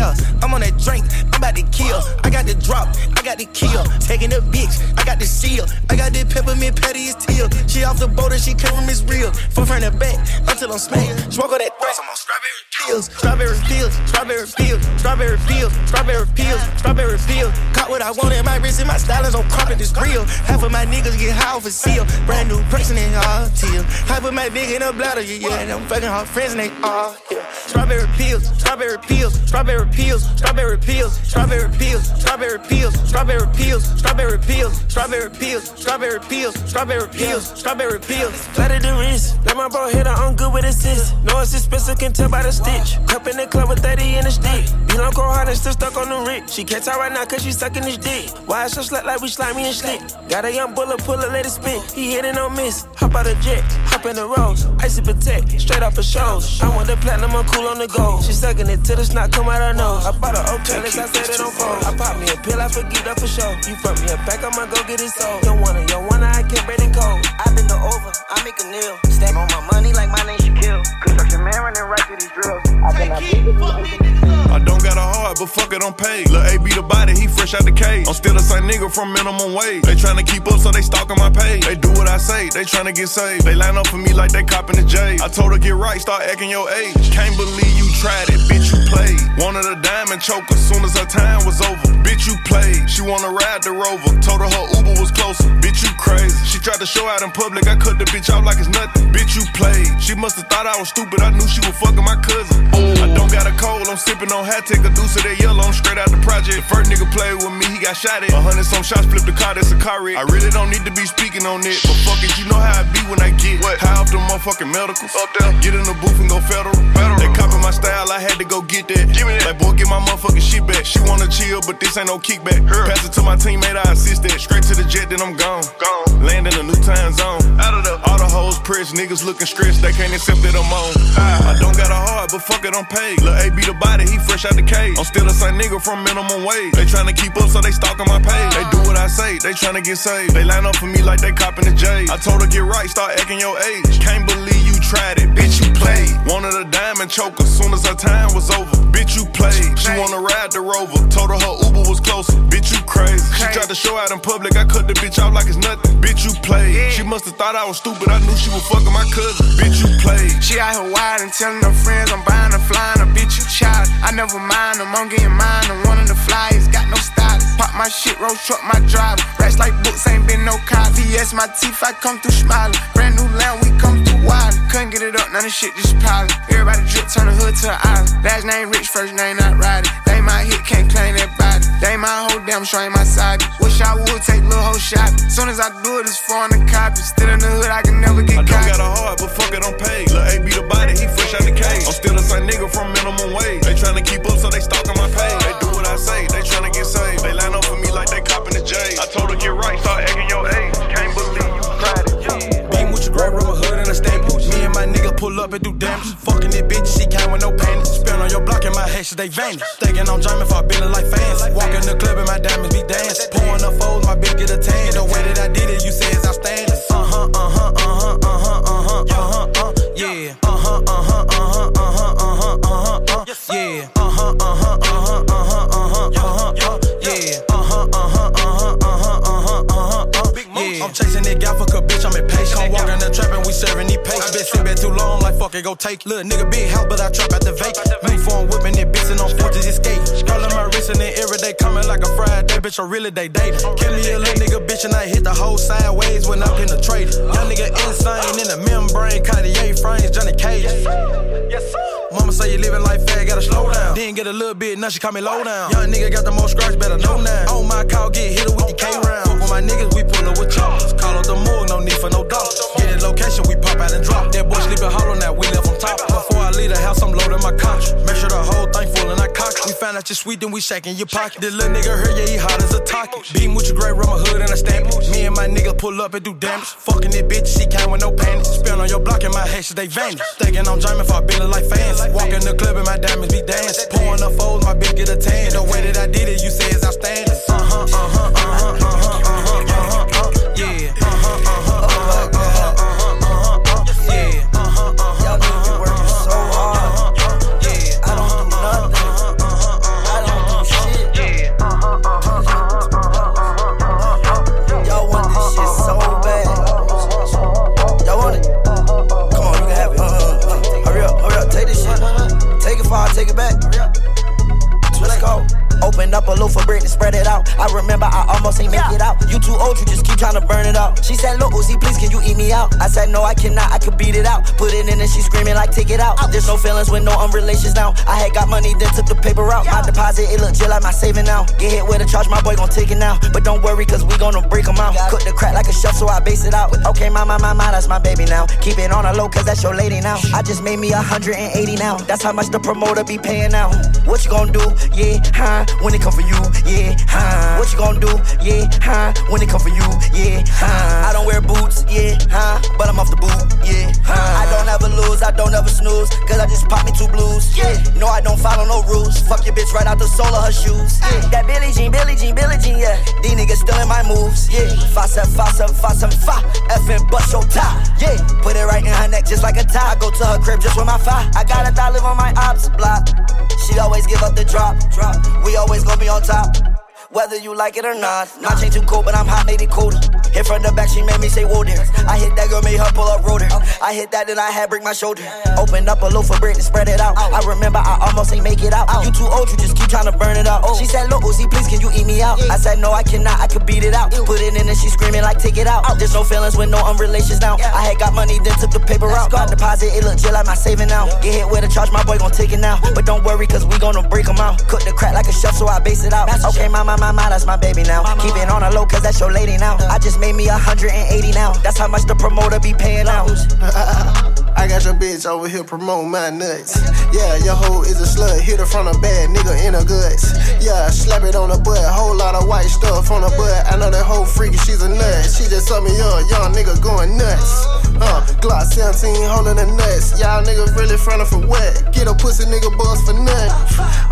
Yeah, I'm on that drink, I'm about to kill. I got the drop, I got the kill. Taking a bitch, I got the seal. I got the peppermint patty, it's teal. She off the boat and she from it's real. From front to back, until I'm smacked. Smoke on that thrash, I'm on strawberry pills. Strawberry pills, strawberry pills, strawberry pills, strawberry pills, strawberry pills. Caught what I wanted, my wrist and my stylings on carpet is real. Half of my niggas get high off a seal. Brand new person in all teal. Half of my big in a bladder, yeah, yeah. And I'm fucking hard friends and they all here. Strawberry pills, strawberry pills, strawberry pills, strawberry pills, strawberry pills, strawberry pills, strawberry pills, strawberry pills, strawberry pills, strawberry pills, strawberry pills, strawberry pills. Flat of the wrist, let my bro hit her, I'm good with assist. No, it's expensive, can tell by the stitch. Cup in the club with 30 in the stick. Beat cold hard and still stuck on the rig. She can't tell right now cause she sucking his dick. Why so slut like we slimy and slick? Got a young bullet, pull it, let it spit. He hit it on miss. Hop out the jet, hop in the rose. Icy protect, straight off the shows. I want the platinum, I'm cool on the go. She sucking it till the snot come out her nose. I bought a hotel, I said it on phone. I pop me a pill, I forget that for sure. You front me a back, I'ma go get it sold. Don't wanna, you wanna, I can't break it cold. I been the over, I make a nail. Stack on my money like my name Shaquille. Construction man running right through these drills. I cannot I don't got a heart, but fuck it, I'm paid. Lil' AB the body, he fresh out the cage. I'm still the same nigga from minimum wage. They tryna keep up, so they stalking my page. They do what I say, they tryna get saved. They line up for me like they copping the J. I told her get right, start acting your age. Can't believe you tried it, bitch, you played. Wanted a diamond choke as soon as her time was over. Bitch, you played. She wanna ride the rover. Told her her Uber was closer. Bitch, you crazy. She tried to show out in public. I cut the bitch off like it's nothing. Bitch, you played. She must have thought I was stupid. I knew she was fucking my cousin. I don't got a cold. I'm sipping on hat. Take a deuce of that yellow. I'm straight out the project. The first nigga played with me. He got shot at. A hundred some shots. Flip the car. That's a car wreck. I really don't need to be speaking on it. But fuck it. You know how I be when I get what? high off the motherfucking medicals. Up there. Get in the booth and go federal. federal. They copy my style. I had to go get that. Give me that. Like boy, get my motherfucking shit back. She wanna chill, but this ain't no kickback. Her. Pass it to my teammate. I assist that. Straight to the jet. Then I'm gone. Gone. Land in a new time zone. Out of the. All the hoes pressed. Niggas looking stressed. They can't accept that I'm on. I, I don't got a heart, but fuck it, I'm paid. Lil' A be the body. He fresh out the cage. I'm still the same nigga from minimum wage. They tryna keep up, so they stalking my page. They do what I say. They tryna get saved. They line up for me like they copping the J. I told her get right. Start acting your age. Can't believe you tried it. Bitch, you played. Wanted a diamond choker. Soon as her time was over. Bitch, you played. She wanna ride the rover. Told her her Uber was closer. Bitch, you crazy. She tried to show out in public. I cut the bitch off like it's nothing. Bitch, you played. She must have thought I was stupid. I knew she was fucking my cousin. Bitch, you played. She out here wide and telling her friends I'm buying her flying. A bitch, you child. I never mind them. I'm getting mine. I'm one of the flyers. Got no style. Pop my shit, roll truck, my driver. Racks like books, ain't been no cop. VS my teeth, I come through smiling. Brand new land, we come through wild. Couldn't get it up, none of shit just piling. Everybody drip, turn the hood to an island. Last name rich, first name not riding. They my hit, can't claim that body. They my whole damn show ain't my side. Wish I would take little whole shot. Soon as I do it, it's foreign the copy. Still in the hood, I can never get I caught. got a heart, but fuck it, I'm paid. Lil' A be the body, he fresh out the cage. I'm still the same nigga from minimum wage. They tryna keep up, so they stalking and do damage. Fucking it, bitch, she came with no panties. Spin on your block and my hashes, they vanish. Thinking I'm jamming for a billion like fans. Walk in the club in my diamonds take. Little nigga big house, but I trap at the vape. New phone whipping it, bitch, and on forges escape. In my wrist and then every day coming like a Friday, bitch, I really they dating. Kill me a little nigga, bitch, and I hit the whole sideways when I penetrated. Young nigga insane in the membrane, Cartier frames, Johnny Cage. Yes, sir. Mama say you living life fast, gotta slow down. Didn't get a little bit, now she call me low down. Young nigga got the most scratch, better know now. On my call, get hit with the K round. Fuck with my niggas, we pull up with choppers. Call up the morgue, no need for no doctor. Get in location, we pop out and drop. That boy sleeping hollow now, we left on top. Before I leave the house, I'm loading my couch. Make sure the whole thing full and I cock. We found out you sweet, then we shaking your pocket. This little nigga here, yeah, he hot as a talkie. Beam with your gray rubber hood and a stamp. it. Me and my nigga pull up and do damage. Fucking it, bitch, she came with no panties. Spin on your block and my hashes, they vanish. Thinking I'm jamming for a billion like fans. Walk in the club and my diamonds be dance. Pouring up foes, my bitch get a tan. The way that I did it, you say it's outstanding. Uh huh, uh huh, uh a loaf of bread and spread it out. I remember I almost ain't make it out. You too old, you just keep trying to burn it out. She said, Look, Uzi, please, can you eat me out? I said, No, I cannot, I could beat it out. Put it in and she screaming like, Take it out. There's no feelings with no um unrelations now. I had got money, then took the paper out. My deposit, it look just like my saving now. Get hit with a charge, my boy gon' take it now. But don't worry, cause we gonna break 'em out. Cook the crack like a chef, so I base it out. Okay, my, my, my, my, that's my baby now. Keep it on a low, cause that's your lady now. I just made me 180 now. That's how much the promoter be paying now. What you gonna do? Yeah, huh? When it come for you, yeah, huh? What you gonna do? Yeah, huh? When it come for you, yeah, huh? I don't wear boots, yeah, huh? But I'm off the boot, yeah, huh? I don't ever lose, I don't ever snooze, cause I just pop me two blues, yeah. No, I don't follow no rules. Fuck your bitch right out the sole of her shoes, yeah. That Billie Jean, Billie Jean, Billie Jean, yeah. These niggas still in my moves, yeah. Five, seven, five, seven, five, seven, five. Effing bust your tie, yeah. Put it right in her neck just like a tie. I go to her crib just with my fire. I got a thought live on my ops block. She always give up the drop, drop. We always gonna be on top. Whether you like it or not, my chain too cold, but I'm hot, made it colder. Hit from the back, she made me say, whoa there. I hit that girl, made her pull up rotor. I hit that, then I had break my shoulder. Open up a loaf of bread and spread it out. I remember I almost ain't make it out. You too old, you just keep trying to burn it out. She said, Look, Uzi, please, can you eat me out? I said, No, I cannot, I could beat it out. Put it in and she screaming like, Take it out. There's no feelings with no unrelations now. I had got money, then took the paper out. My deposit, it look just like my saving now. Get hit with a charge, my boy gon' take it now. But don't worry, cause we gonna break them out. Cook the crack like a chef, so I base it out. Okay, my, my, mind, that's my baby now. Keep it on a low, cause that's your lady now. I just made me 180 now. That's how much the promoter be paying out. I got your bitch over here promoting my nuts. Yeah, your hoe is a slut. Hit her from a bad nigga in her guts. Yeah, slap it on her butt. Whole lot of white stuff on her butt. I know that whole freaky, she's a nut. She just told me up, young nigga going nuts. Uh, Glock 17 holding the nuts. Y'all niggas really frontin' for what? Get a pussy nigga buzz for nothing.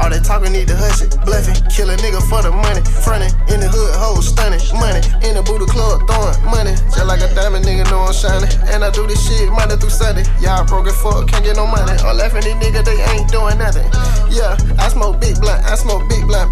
All that talking need to hush it. Bluffing, kill a nigga for the money. Frontin' in the hood, hoes stunning. Money in the booty club, throwing money. Just like a diamond nigga know I'm shining. And I do this shit Monday through Sunday. Y'all broke as fuck, can't get no money. All laughing these niggas, they ain't doing nothing. Yeah, I smoke big blunt, I smoke big blunt.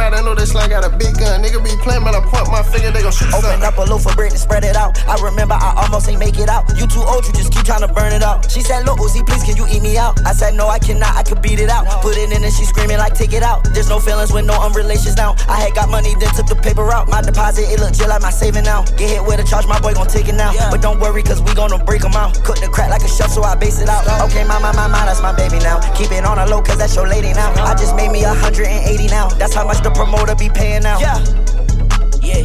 I. Everybody know this slang got a big gun. Nigga be playing, but I point my finger, they gon' shoot Open up a loaf of bread and spread it out. I remember I almost ain't make it out. You too old, you just keep trying to burn it out. She said, Look, Uzi, please, can you eat me out? I said, No, I cannot, I could beat it out. Put it in and she screaming like, Take it out. There's no feelings with no unrelations now. I had got money, then took the paper out. My deposit, it look just like my saving now. Get hit with a charge, my boy gon' take it now. But don't worry, cause we gonna break them out. Cook the crack like a chef, so I base it out. Okay, my, my, my, my, that's my baby now. Keep it on a low, cause that's your lady now. I just made me 180 now. That's how much the promoter be paying out. Yeah. Yeah.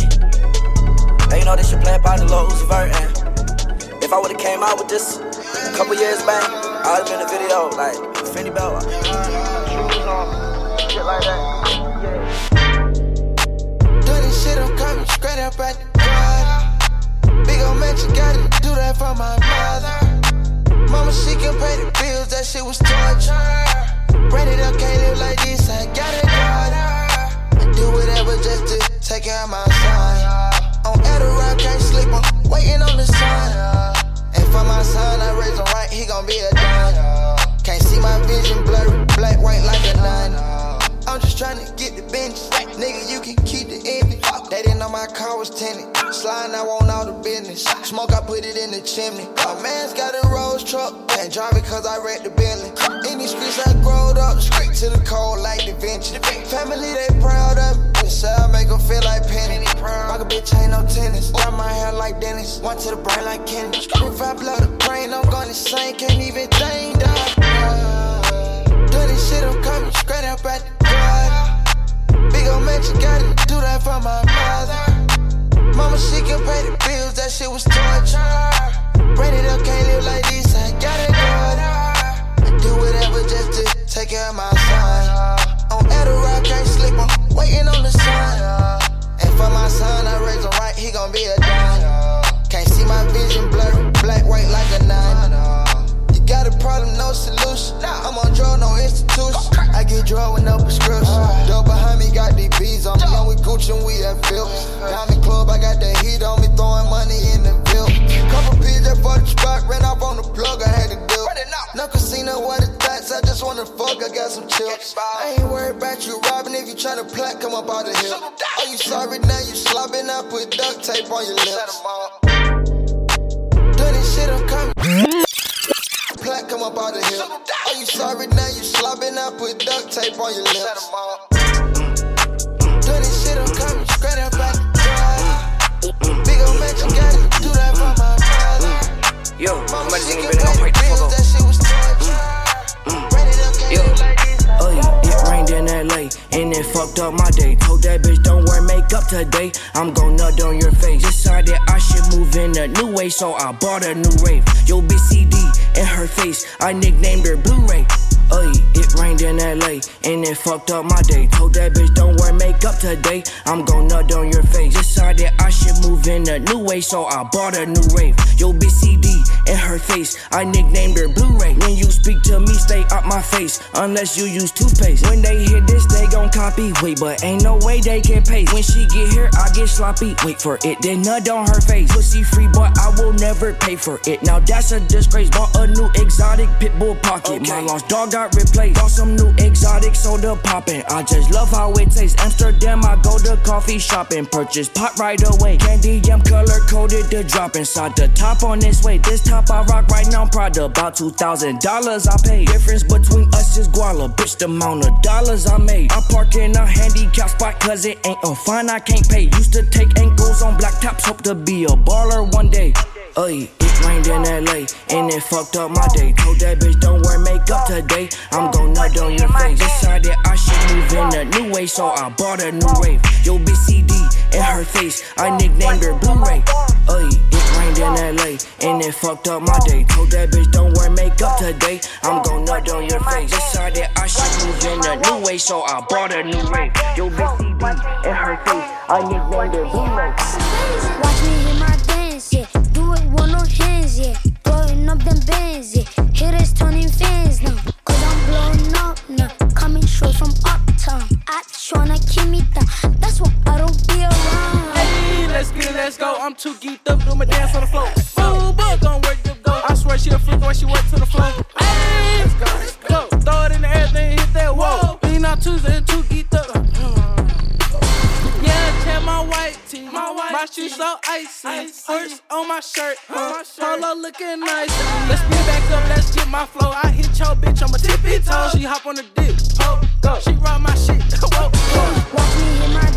Now you know this should play by the Lil Uzi Vert and if I would've came out with this a couple years back, I would've been a video like Fendi Bell. Shoes on, shit like that. Do this shit, I'm coming straight up at the garden. Big ol' man, you gotta do that for my mother. Mama, she can pay the bills, that shit was torture. Ran it up, can't live like this, I got a daughter. I do whatever just to take care of my son. On Adderall, can't sleep, I'm waiting on the sun. And for my son, I raise him right, he gon' be a done. Can't see my vision blurry, black, white like a nun. I'm just tryna get the bench. Nigga, you can keep the envy. They didn't know my car was tinted. Sliding, I want all the business. Smoke, I put it in the chimney. My man's got a Rolls truck. Can't drive it cause I read the Bentley. In these streets, I growed up. Straight to the cold like Da Vinci. Family, they proud of me. This I make them feel like Penny. Rock a bitch, ain't no tennis. Got my hair like Dennis. One to the brain like Kenny. If I blow the brain, I'm gonna sing. Can't even think, dog. Do this shit, I'm coming straight up at the garden. Big ol' man, you gotta do that for my mother. Mama, she can pay the bills, that shit was torture. It up, can't live like this, I got a daughter. I do whatever just to take care of my son. On Adderall, can't sleep, I'm waiting on the sun. And for my son, I raise him right, he gon' be a dime. Can't see my vision blurry, black, white like a nine. Drug with no prescription. Door behind me got these bees on me. I'm with Gucci and we at Phillips. Diamond club, I got that heat on me, throwing money in the bill. Couple pills that for the spot, ran off on the plug, I had to do. No casino, what the thoughts, I just wanna fuck, I got some chips. I ain't worried about you robbing, if you tryna plat, come up out of here. Are oh, you sorry now, you slobbing, I put duct tape on your lips. Do this shit, I'm coming. Plat, come up out of here. Are you sorry now, you slobbing, I put duct tape on your lips. Do this shit, I'm coming straight up out the garden. Big ol' man, you gotta do that for my mother. Yo, Mama, somebody she singing can better pay don't break the the bills, that shit was torture. Ran it up, can't Yo. live. Oh yeah, it rained in LA and it fucked up my day. Told that bitch don't wear makeup today. I'm gon' nut on your face. Decided I should move in a new way, so I bought a new rave. Yo, bitch CD in her face. I nicknamed her Blu-ray. It rained in LA and it fucked up my day. Told that bitch don't wear makeup today. I'm gon' nut on your face. Decided I should move in a new way, so I bought a new rave. Yo, bitch CD in her face. I nicknamed her Blu-ray. When you speak to me, stay out my face. Unless you use toothpaste. When they hear this, they gon' copy. Wait, but ain't no way they can pay. When she get here, I get sloppy. Wait for it, then nut on her face. Pussy free, but I will never pay for it. Now that's a disgrace. Bought a new exotic pit bull pocket. My lost dog got replaced. Bought some new exotic soda poppin'. I just love how it tastes. Amsterdam, I go to coffee shopping. Purchase pot right away. Candy yam color coded to drop inside the top on this way. This top I rock right now, Prada. About two thousand dollars I pay. Difference between us is guala. Bitch, the amount of dollars I made. I park in a handicap spot cause it ain't a fine I can't pay. Used to take ankles on black tops, hope to be a baller one day. Ay, it rained in LA and it fucked up my day. Told that bitch don't wear makeup today. I'm gon' nut on your face. Decided I should move in a new way, so I bought a new rave. Yo, bitch CD in her face. I nicknamed her Blu-ray. Ay, it rained in LA and it fucked up my day. Told that bitch don't wear makeup today. I'm gon' nut on your face. Decided I should move in a new way, so I bought a new rave. Yo, bitch CD in her face. I nicknamed her Blu-ray. Them yeah. Hitters turning fans now. Cause I'm blowing up now. Coming straight from uptown. I tryna keep me down. That's why I don't be around. Hey, let's get it, let's go. I'm too geeked up, do my dance on the floor. Fool, but gon' work the go. I swear she a freak when she work to the floor. Hey, let's go, let's go. Throw it in the air, then hit that wall. Lean out Tuesday and too My, shoes so icy. Horse on my shirt. Huh? Polo looking nice. Ah. Let's get back up, let's get my flow. I hit your bitch, I'm a tippy toe. She hop on the dick. Oh, go. She rock my shit. Watch me hit my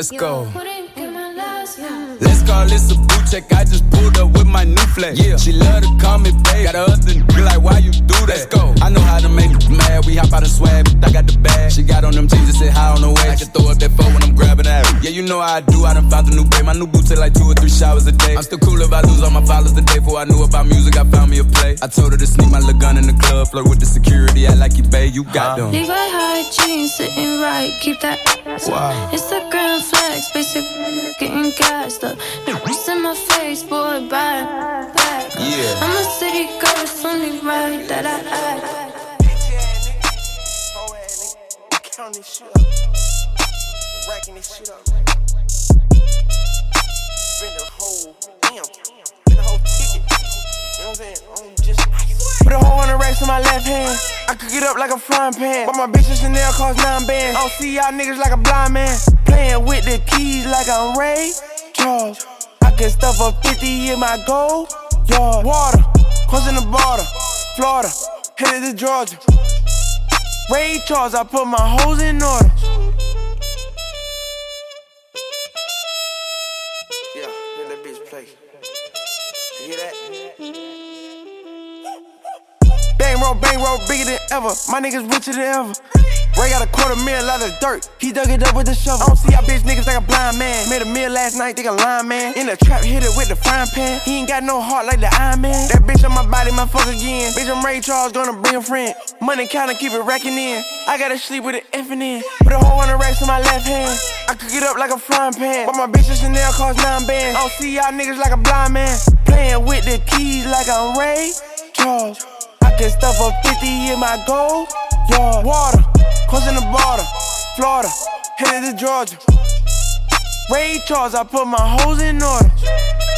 let's go. Call this a boot check. I just pulled up with my new flex. Yeah, she love to call me babe. Got a husband, be like, why you do that? Let's go. I know how to make you mad. We hop out and swag, but I got the bag. She got on them jeans and sit high on the way. I can throw up that phone when I'm grabbing that. Yeah, you know how I do. I done found a new babe. My new boots take like two or three showers a day. I'm still cool if I lose all my followers the day before I knew about music. I found me a play. I told her to sneak my little gun in the club, flirt with the security. I like you, babe. You got them. Levi high jeans sitting right, keep that. Wow. Instagram flex, basic, getting gassed up. Just in my face, boy, bad, back. Yeah. I'm a city girl, it's only right that I act. Counting this shit up. Racking this shit up. Spend the whole, damn, spend the whole ticket. You know what I'm saying? I'm just. Put a whole hundred racks in my left hand. I could get up like a frying pan. But my bitches Chanel cost nine bands. I don't see y'all niggas like a blind man. Playing with the keys like I'm Ray Charles. I can stuff a 50 in my gold yard. Water, crossing the border. Florida, headed to Georgia. Ray Charles, I put my hoes in order. Yeah, let that bitch play. You hear that? Bang roll, bang roll, bigger than ever. My niggas richer than ever. Ray got a quarter mil out of dirt. He dug it up with the shovel. I don't see how bitch niggas like a blind man. Made a meal last night, think a line man. In the trap, hit it with the frying pan. He ain't got no heart like the Iron Man. That bitch on my body, my fuck again. Bitch, I'm Ray Charles, gonna bring a friend. Money counting, keep it racking in. I gotta sleep with an in. Put a hole whole hundred racks in my left hand. I cook it up like a frying pan. But my bitch Chanel cost nine bands. I don't see y'all niggas like a blind man. Playing with the keys like I'm Ray Charles. I can stuff a 50 in my gold. Yard. Water, crossing the border. Florida, headed to Georgia. Ray Charles, I put my hoes in order.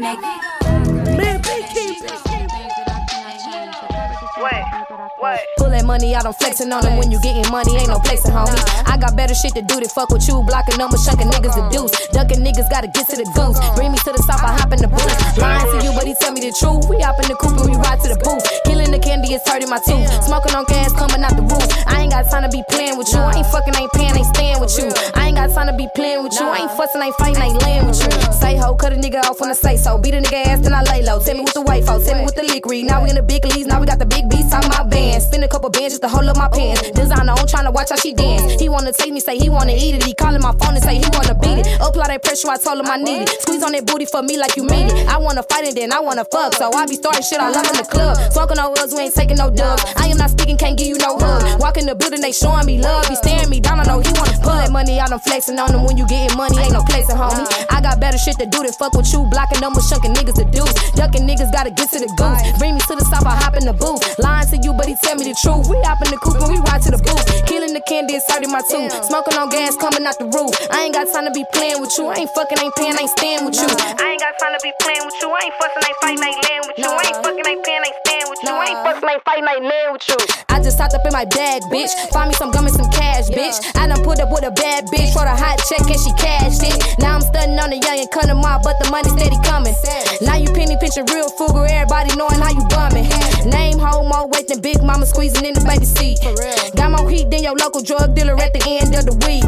Gimmick. Man, they keep What? What? Pull that money out, I'm flexing on them when you getting money, ain't no flexing, homie. I got better shit to do than fuck with you, blocking numbers, chunking niggas the deuce. Ducking niggas gotta get to the goose. Bring me to the south, I hop in the booth. Lying to you, but he tell me the truth. We hop in the coupe and we ride to the booth. Killing the candy, it's hurting my tooth. Smoking on gas, coming out the roof. I ain't got time to be playing with you. I ain't fucking, ain't paying, ain't staying with you. I ain't got time to be playing with you. I ain't fussing, ain't fighting, ain't laying with you. Say ho, cut a nigga off when I say so. Beat a nigga ass, then I lay low. Tell me what the white folks, tell me what the lick read. Now we in the big leagues, now we got the big beats on my bands. Spin a couple bands just to hold up my pants. Designer on trying to watch how she dance. He wanna take me, say he wanna eat it. He calling my phone and say he wanna beat it. Apply that pressure, I told him I need it. Squeeze on that booty for me like you mean it. I wanna fight and then I wanna fuck. So I be starting shit all up in the club. Smoking no us, we ain't taking no dubs. I am not speaking, can't give you no hug. Walk in the building, they showing me love. He staring me down, I know he wanna that money out. I'm flexing on him when you getting money, ain't no flexing, homie. I got better shit to do than fuck with you. Blocking numbers, chunking niggas to do. Ducking niggas gotta get to the goose. Bring me to the south, I hop in the booth. Lying to you, but he tell me the truth. We hop in the coupe and we ride to the booth. Killing the candy, hurting my tooth. Smoking on gas, coming out the roof. I ain't got time to be playing with you. I ain't fucking, ain't paying, ain't staying with you. I ain't got time to be playing with you. I ain't fussing, ain't fighting, ain't laying with you. I ain't fucking, ain't paying, ain't staying with you. I ain't fussing, ain't fighting, ain't laying with you. I just hopped up in my bag, bitch. Find me some gum and some cash, bitch. I done put up with a bad bitch for the hot check and she cashed it. Now I'm stunting on the young and cunning mob, but the money steady coming. Now you penny pinching real fugal, everybody knowing how you bumming. Name homo, than big mama squeezing in the baby seat. Got more heat than your local drug dealer at the end of the week.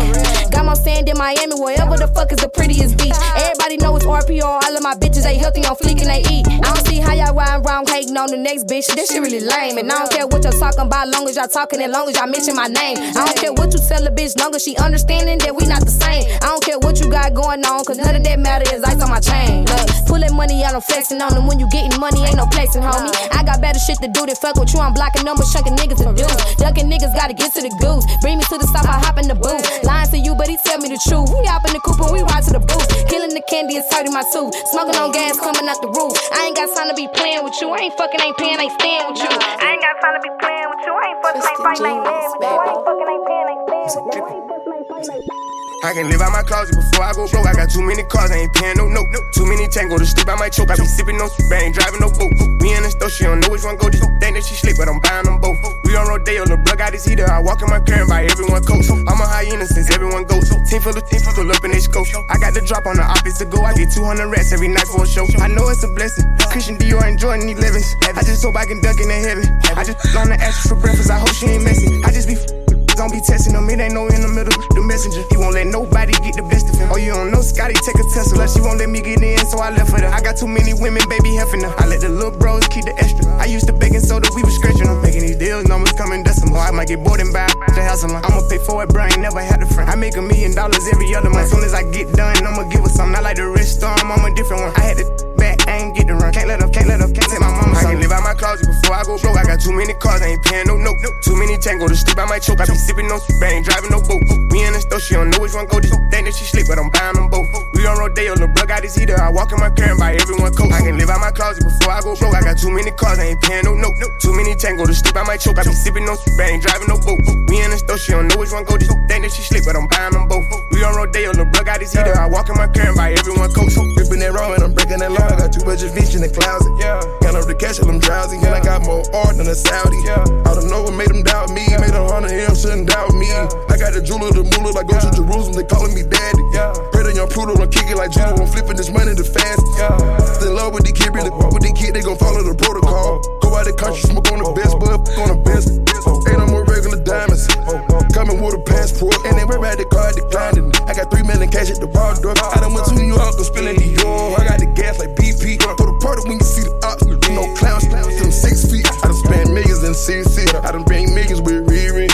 Got more sand in Miami, wherever the fuck is the prettiest beach. Everybody know it's RPO, all of my bitches they healthy on fleek and they eat. I don't see how y'all ride around hating on the next bitch. This shit really lame. And I don't care what y'all talking about, long as y'all talking and long as y'all mention my name. I don't care what you tell a bitch, long as she understanding that we not the same. I don't care what you got going on, cause none of that matter is ice on my chain. Look, pull that money out, I'm flexing on them. When you getting money, ain't no flexing, homie. I got better shit to do than fuck with you. I'm blocking numbers, chunking niggas to do. Ducking niggas gotta get to the goose. Bring me to the stop, I hop in the booth. Lying to you, but he tell me the truth. We hop in the coupe and we ride to the booth. Killing the candy, it's hurting my tooth. Smoking on gas, coming out the roof. I ain't got time to be playing with you. I ain't fucking, ain't paying, ain't staying with you. I ain't got time to be playing with you. I ain't fucking, ain't fighting, ain't laying with you. I ain't fucking, ain't paying, ain't staying with you. I can live out my closet before I go broke. I got too many cars, I ain't paying no note. Too many tango to sleep, I might choke. I be sipping no soup, I ain't driving no boat. Me and the store, she don't know which one go. Just think that she slick, but I'm buying them both. We We on Rodeo, the blood got his heater. I walk in my car and buy everyone coats. I'm a hyena since everyone goes. Team full of team full up in they scope. I got the drop on the opposite go. I get 200 rats every night for a show. I know it's a blessing. Christian Dior and Jordan 11s. I just hope I can duck in the heaven. I just on the ashes for breakfast. I hope she ain't messy. I just be don't be testing them. It ain't no in the middle. The messenger. He won't let nobody get the best of him. Oh, you don't know Scotty take a Tesla. She won't let me get in, so I left her. I got too many women, baby, heffing her. I let the little bros keep the extra. I used to baking soda, we was scratching them. Making these deals, numbers coming decimal. I might get bored and buy the house alone. I'ma pay for it, bro. I ain't never had a friend. I make a million dollars every other month. As soon as I get done, I'ma give her something. I like the rich storm, I'm a different one. I had to I ain't get the run. Can't let up, can't let up, can't take my mama. I can live out my closet before I go broke. I got too many cars, I ain't paying no note. Too many tango to sleep, I might choke. I be sipping no soup, I ain't driving no boat. Me in the store, she don't know which one go. Just think that she sleep, but I'm buying them both. We on Rodeo, the blood got his heater. I walk in my car and buy everyone coat. I can live out my closet before I go broke. I got too many cars, I ain't paying no note. Too many tango to sleep, I might choke. I be sipping no soup, I ain't driving no boat. Me in the store, she don't know which one go. Just think that she sleep, but I'm buying them both. We on Rodeo, the blood got his heater. I walk in my car and buy everyone coat. Ripping that wrong and I'm breaking that law. I got too much fish in the closet. Yeah. Count up the cash and I'm drowsy. And I got more art than a Saudi. Yeah. I don't know what made them doubt me. Made a hundred him, shouldn't doubt me. I got the jeweler, the moolah, I go to Jerusalem, they calling me daddy. Yeah. To young Pluto, I'm kicking like judo, I'm flipping this money the fast. Yeah. In love with the kid, really with the kid, they gon' follow the protocol. Go out the country, smoke on the best, but on the best. Ain't no more regular diamonds. Coming with a passport, and they were at the car declined it. I got three million cash at the bar door. I done went to New York, I'm spilling Dior. I got the gas like BP. Throw the party when you see the ops, know clowns, them six feet. I done spent millions in CC. I done bring millions with Riri.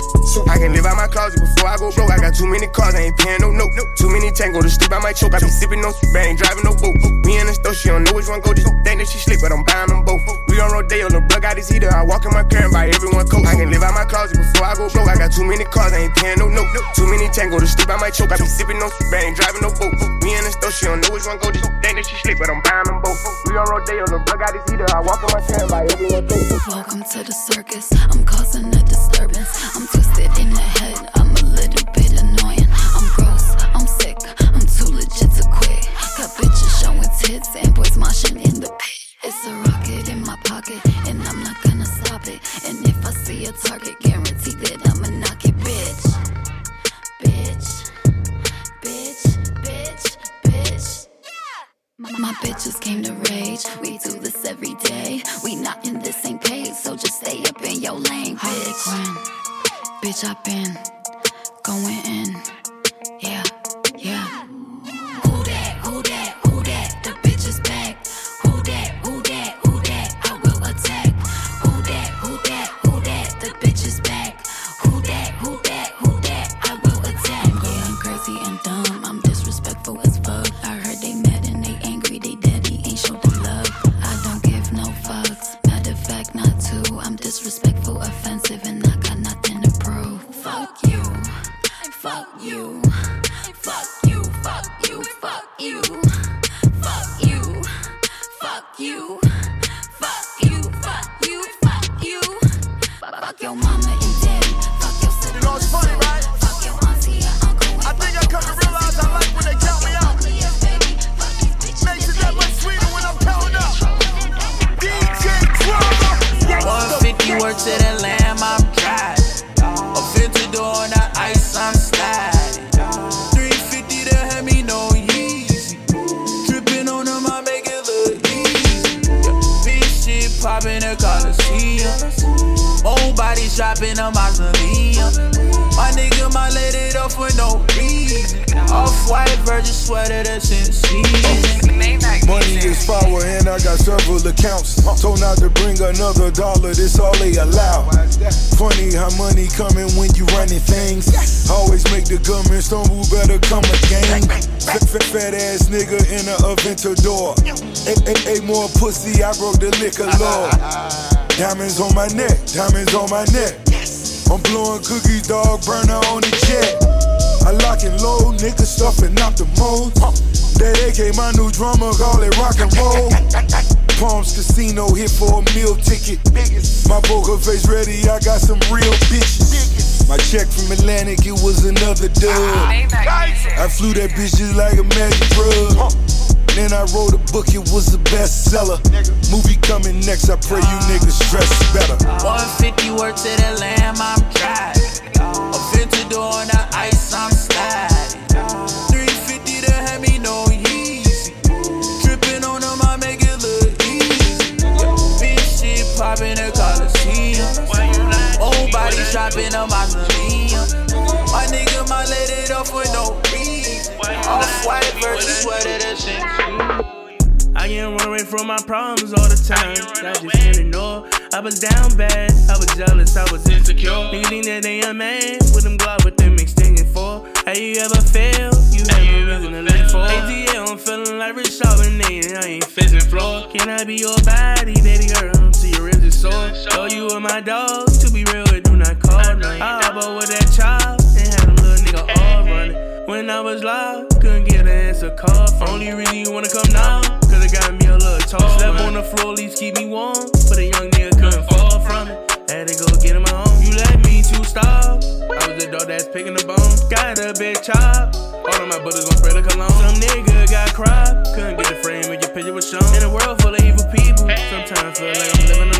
I can live out my closet before I go broke. I got too many cars, I ain't paying no note. Too many tango to sleep, I might choke. I be sipping no soup, I ain't driving no boat. Me in the store, she don't know which one go. Just think that she sleep, but I'm buying them both. We on Rodeo, the blood got his heater. I walk in my car and buy everyone coat. I can live out my closet before I go broke. I got too many cars, I ain't paying no note. Too many tango to sleep, I might choke. I be sipping no soup, I ain't driving no boat. Me in the store, she don't know which one go. Just think that she sleep, but I'm buying them both. We on Rodeo, the blood got his heater. I walk in my car and buy everyone coat. Welcome to the circus. I'm causing a disturbance. I'm twisted in the head. I'm a little bit annoying. I'm gross. I'm sick. I'm too legit to quit. Got bitches showing tits and boys moshing in the pit. It's a rocket in my pocket, and I'm not gonna stop it. And if I see a target, guarantee that I'ma knock it, bitch. Bitch. Bitch. Bitch. Bitch. My, my bitches came to rage. We do this every day. We not in the same page, so just stay up in your lane, bitch. It's up in. Dropping a mausoleum. My nigga might let it off for no reason. Off white virgin sweater that's in season. Money is power and I got several accounts. Told not to bring another dollar, this all they allow. Funny how money coming when you running things. Always make the government stumble, better come again. Fat, fat, ass nigga in a Aventador. Eight more pussy, I broke the liquor law. Diamonds on my neck, diamonds on my neck. I'm blowing cookies, dog, burner on the jet. I lock and load, niggas stuffing out the mold. That AK, my new drummer, call it rock and roll. Palms Casino, hit for a meal ticket. My poker face ready, I got some real bitches. My check from Atlantic, it was another dub. I flew that bitch just like a magic drug. Then I wrote a book, it was a bestseller. Movie coming next, I pray you niggas dress better. 150 work to the lamb, I'm driving. A 50 doing the ice, I'm sliding. 350 to have me no easy. Tripping on them, I make it look easy. Big shit popping. Old body shopping a mausoleum. My nigga let it off for no. Off white versus sweater, that shit. I can't run away from my problems all the time. I just can't ignore. I was down bad, I was jealous, I was insecure. Niggas think that they a man with them gloves with them extending for. Have you ever failed? You have a reason to live for. ATL, I'm feeling like Rich Charbonnet and I ain't facing floor. Can I be your body, baby girl? Till your ribs is sore. Know oh, you were my dog, to be real, it do not call night. I hop with that child and had a little nigga all running. When I was live, couldn't get an answer call. from Only reason you wanna come now, cause it got me a little tall. Slept on the floor, at least keep me warm. But a young nigga couldn't fall from it. Had to go get him home. You left me to starve. I was the dog that's picking the bone. Got a big chop. All of my brothers gon' spray the cologne. Some nigga got cropped. Couldn't get a frame when your picture was shown. In a world full of evil people, sometimes feel like I'm living.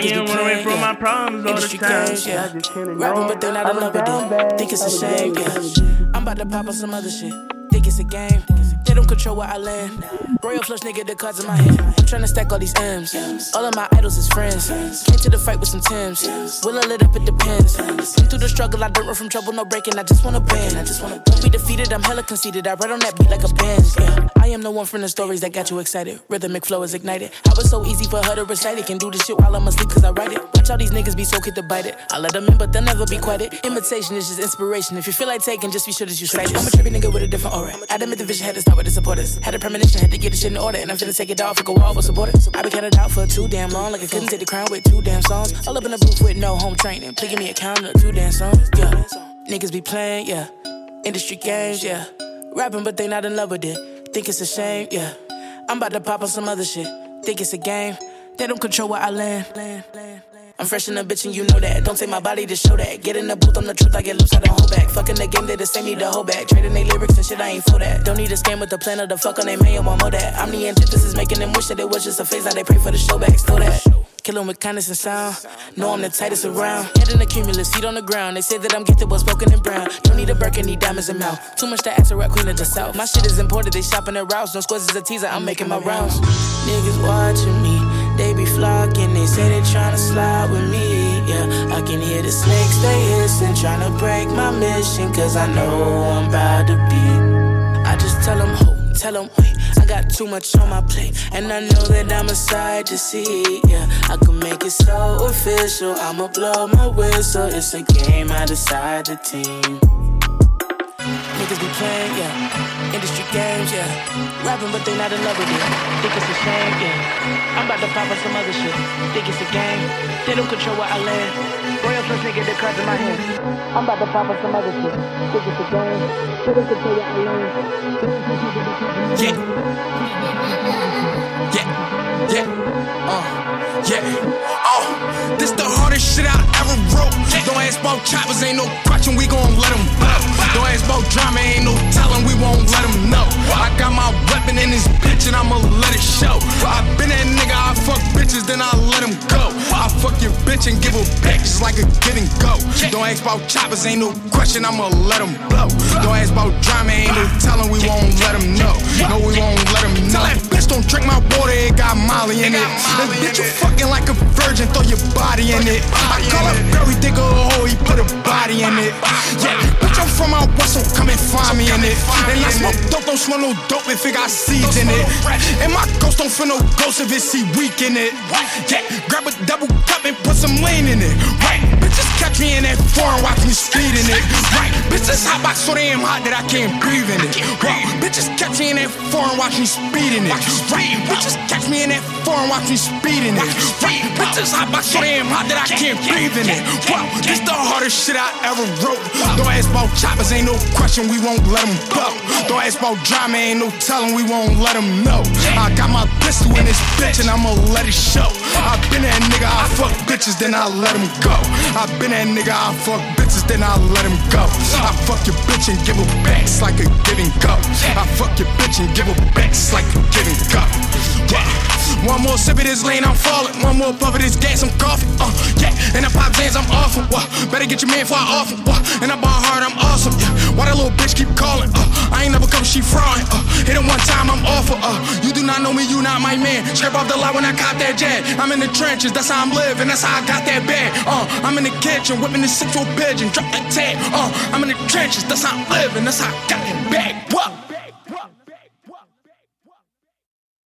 I Niggas ain't be run away playing, from yeah. my problems all the Industry time. games, yeah. I just can't Rapping, ignore. but then I I don't was love it. down then. bad, Think it's I a was shame, jealous, yeah. I'm about to pop on some other shit. Think it's a game. They don't control where I land. Royal flush nigga, the cards in my hand. Tryna stack all these M's. All of my idols is friends. Came to the fight with some Tims. Will I lit up? It depends. Been through the struggle, I don't run from trouble, no breaking. I just wanna bend. I just wanna be defeated. I'm hella conceited. I ride on that beat like a band. Yeah. I am the one from the stories that got you excited. Rhythmic flow is ignited. How it's so easy for her to recite it. Can do this shit while I'm asleep cause I write it. Watch all these niggas be so quick to bite it. I let them in, but they'll never be quiet. Imitation is just inspiration. If you feel like taking, just be sure that you cite it. I'm a trippy nigga with a different aura. I admit the vision had to start with the supporters. Had a premonition, had to get the shit in order. And I'm finna take it off and go all with supporters. I been counted out for too damn long. Like I couldn't take the crown with two damn songs. All up in the booth with no home training. Please give me a count of two damn songs. Yeah. Niggas be playing, yeah. Industry games, yeah. Rapping, but they not in love with it. Think it's a shame, yeah. I'm about to pop on some other shit. Think it's a game. They don't control where I land. I'm fresh in the bitch and you know that. Don't take my body to show that. Get in the booth, I'm the truth, I get loose, I don't hold back. Fucking the game, they the same, need to hold back. Trading they lyrics and shit, I ain't for that. Don't need a scam with the plan of the fuck on they man, want more that. I'm the antithesis, making them wish that it was just a phase, now they pray for the show back, still that. Killing with kindness and sound. Know I'm the tightest around. Head in the cumulus, feet on the ground. They say that I'm gifted, was spoken in brown. Don't need a Birkin, need diamonds and mouth. Too much to ask a rap queen of the south. My shit is imported, they shopping at routes. No squares is a teaser, I'm making my rounds. Niggas watching me, they be flocking. They say they tryna slide with me. Yeah, I can hear the snakes, they hissing. Tryna break my mission, cause I know I'm about to be. I just tell them, ho, tell them, wait. I got too much on my plate, and I know that I'm a sight to see. Yeah, I can make it so official. I'ma blow my whistle. It's a game, I decide the team. Niggas be playing, yeah. Industry games, yeah. Rapping, but they not in love with it. Think it's a shame, yeah. I'm about to pop on some other shit. Think it's a game. They don't control where I land. Royal plus nigga, the cards in my hand. I'm about to pop on some other shit. Think it's a game. They don't control where I land. Yeah. Yeah. Yeah. Uh. Yeah. Oh. This the hardest shit I ever wrote. Don't ask about choppers, ain't no question, we gon' let them blow. Don't ask about drama, ain't no telling, we won't let them know. I got my weapon in this bitch and I'ma let it show. I been that nigga, I fuck bitches, then I let them go. I fuck your bitch and give her back just like a give and go. Don't ask about choppers, ain't no question, I'ma let them blow. Don't ask about drama, ain't no telling, we won't let them know. No, we won't let them know. Tell that bitch don't drink my water, it got Molly in it. This bitch, you fucking like a virgin, throw your body in it. I call up Barry Digger, oh, he put a body in it. Yeah, bitch, I'm from out west, so come and find me in it. And I smoke dope, don't smell no dope if it got seeds in it. And my ghost don't feel no ghost if it see weak in it. Yeah, grab a double cup and put some lean in it. Right, catch me in that foreign, watch me speed in it. Right, bitches hot box so damn hot that I can't breathe in it. Right, bitches catch me in that foreign, watch me speed in it. Right, bitches catch me in that foreign, watch me speed in it. Right, bitches hot box so damn hot that I can't breathe in it. Wow, this the hardest shit I ever wrote. Don't ask about choppers, ain't no question, we won't let them blow. Don't ask about drama, ain't no telling, we won't let them know. I got my pistol in this bitch and I'ma let it show. I been that nigga, I fuck bitches, then I let them go. I been that nigga, I fuck bitches. then I'll let him go. I fuck your bitch and give her back, like a giving go. I fuck your bitch and give her back, like a giving go. One more sip of this lean, I'm falling. One more puff of this gas, I'm coughing. Uh, yeah. And I pop Xans, I'm awful. Uh, better get your man before I offer. Uh, and I ball hard, I'm awesome. Yeah. Why that little bitch keep calling? Uh, I ain't never come, she frauding. Uh, hit it one time, I'm awful. Uh, you do not know me, you not my man. Scrape off the lot when I cop that jet. I'm in the trenches, that's how I'm living, that's how I got that bag. Uh, I'm in the kitchen, whipping the six foot pigeon, drop that tag. Uh, I'm in the trenches, that's how I'm living, that's how I got that bag. What?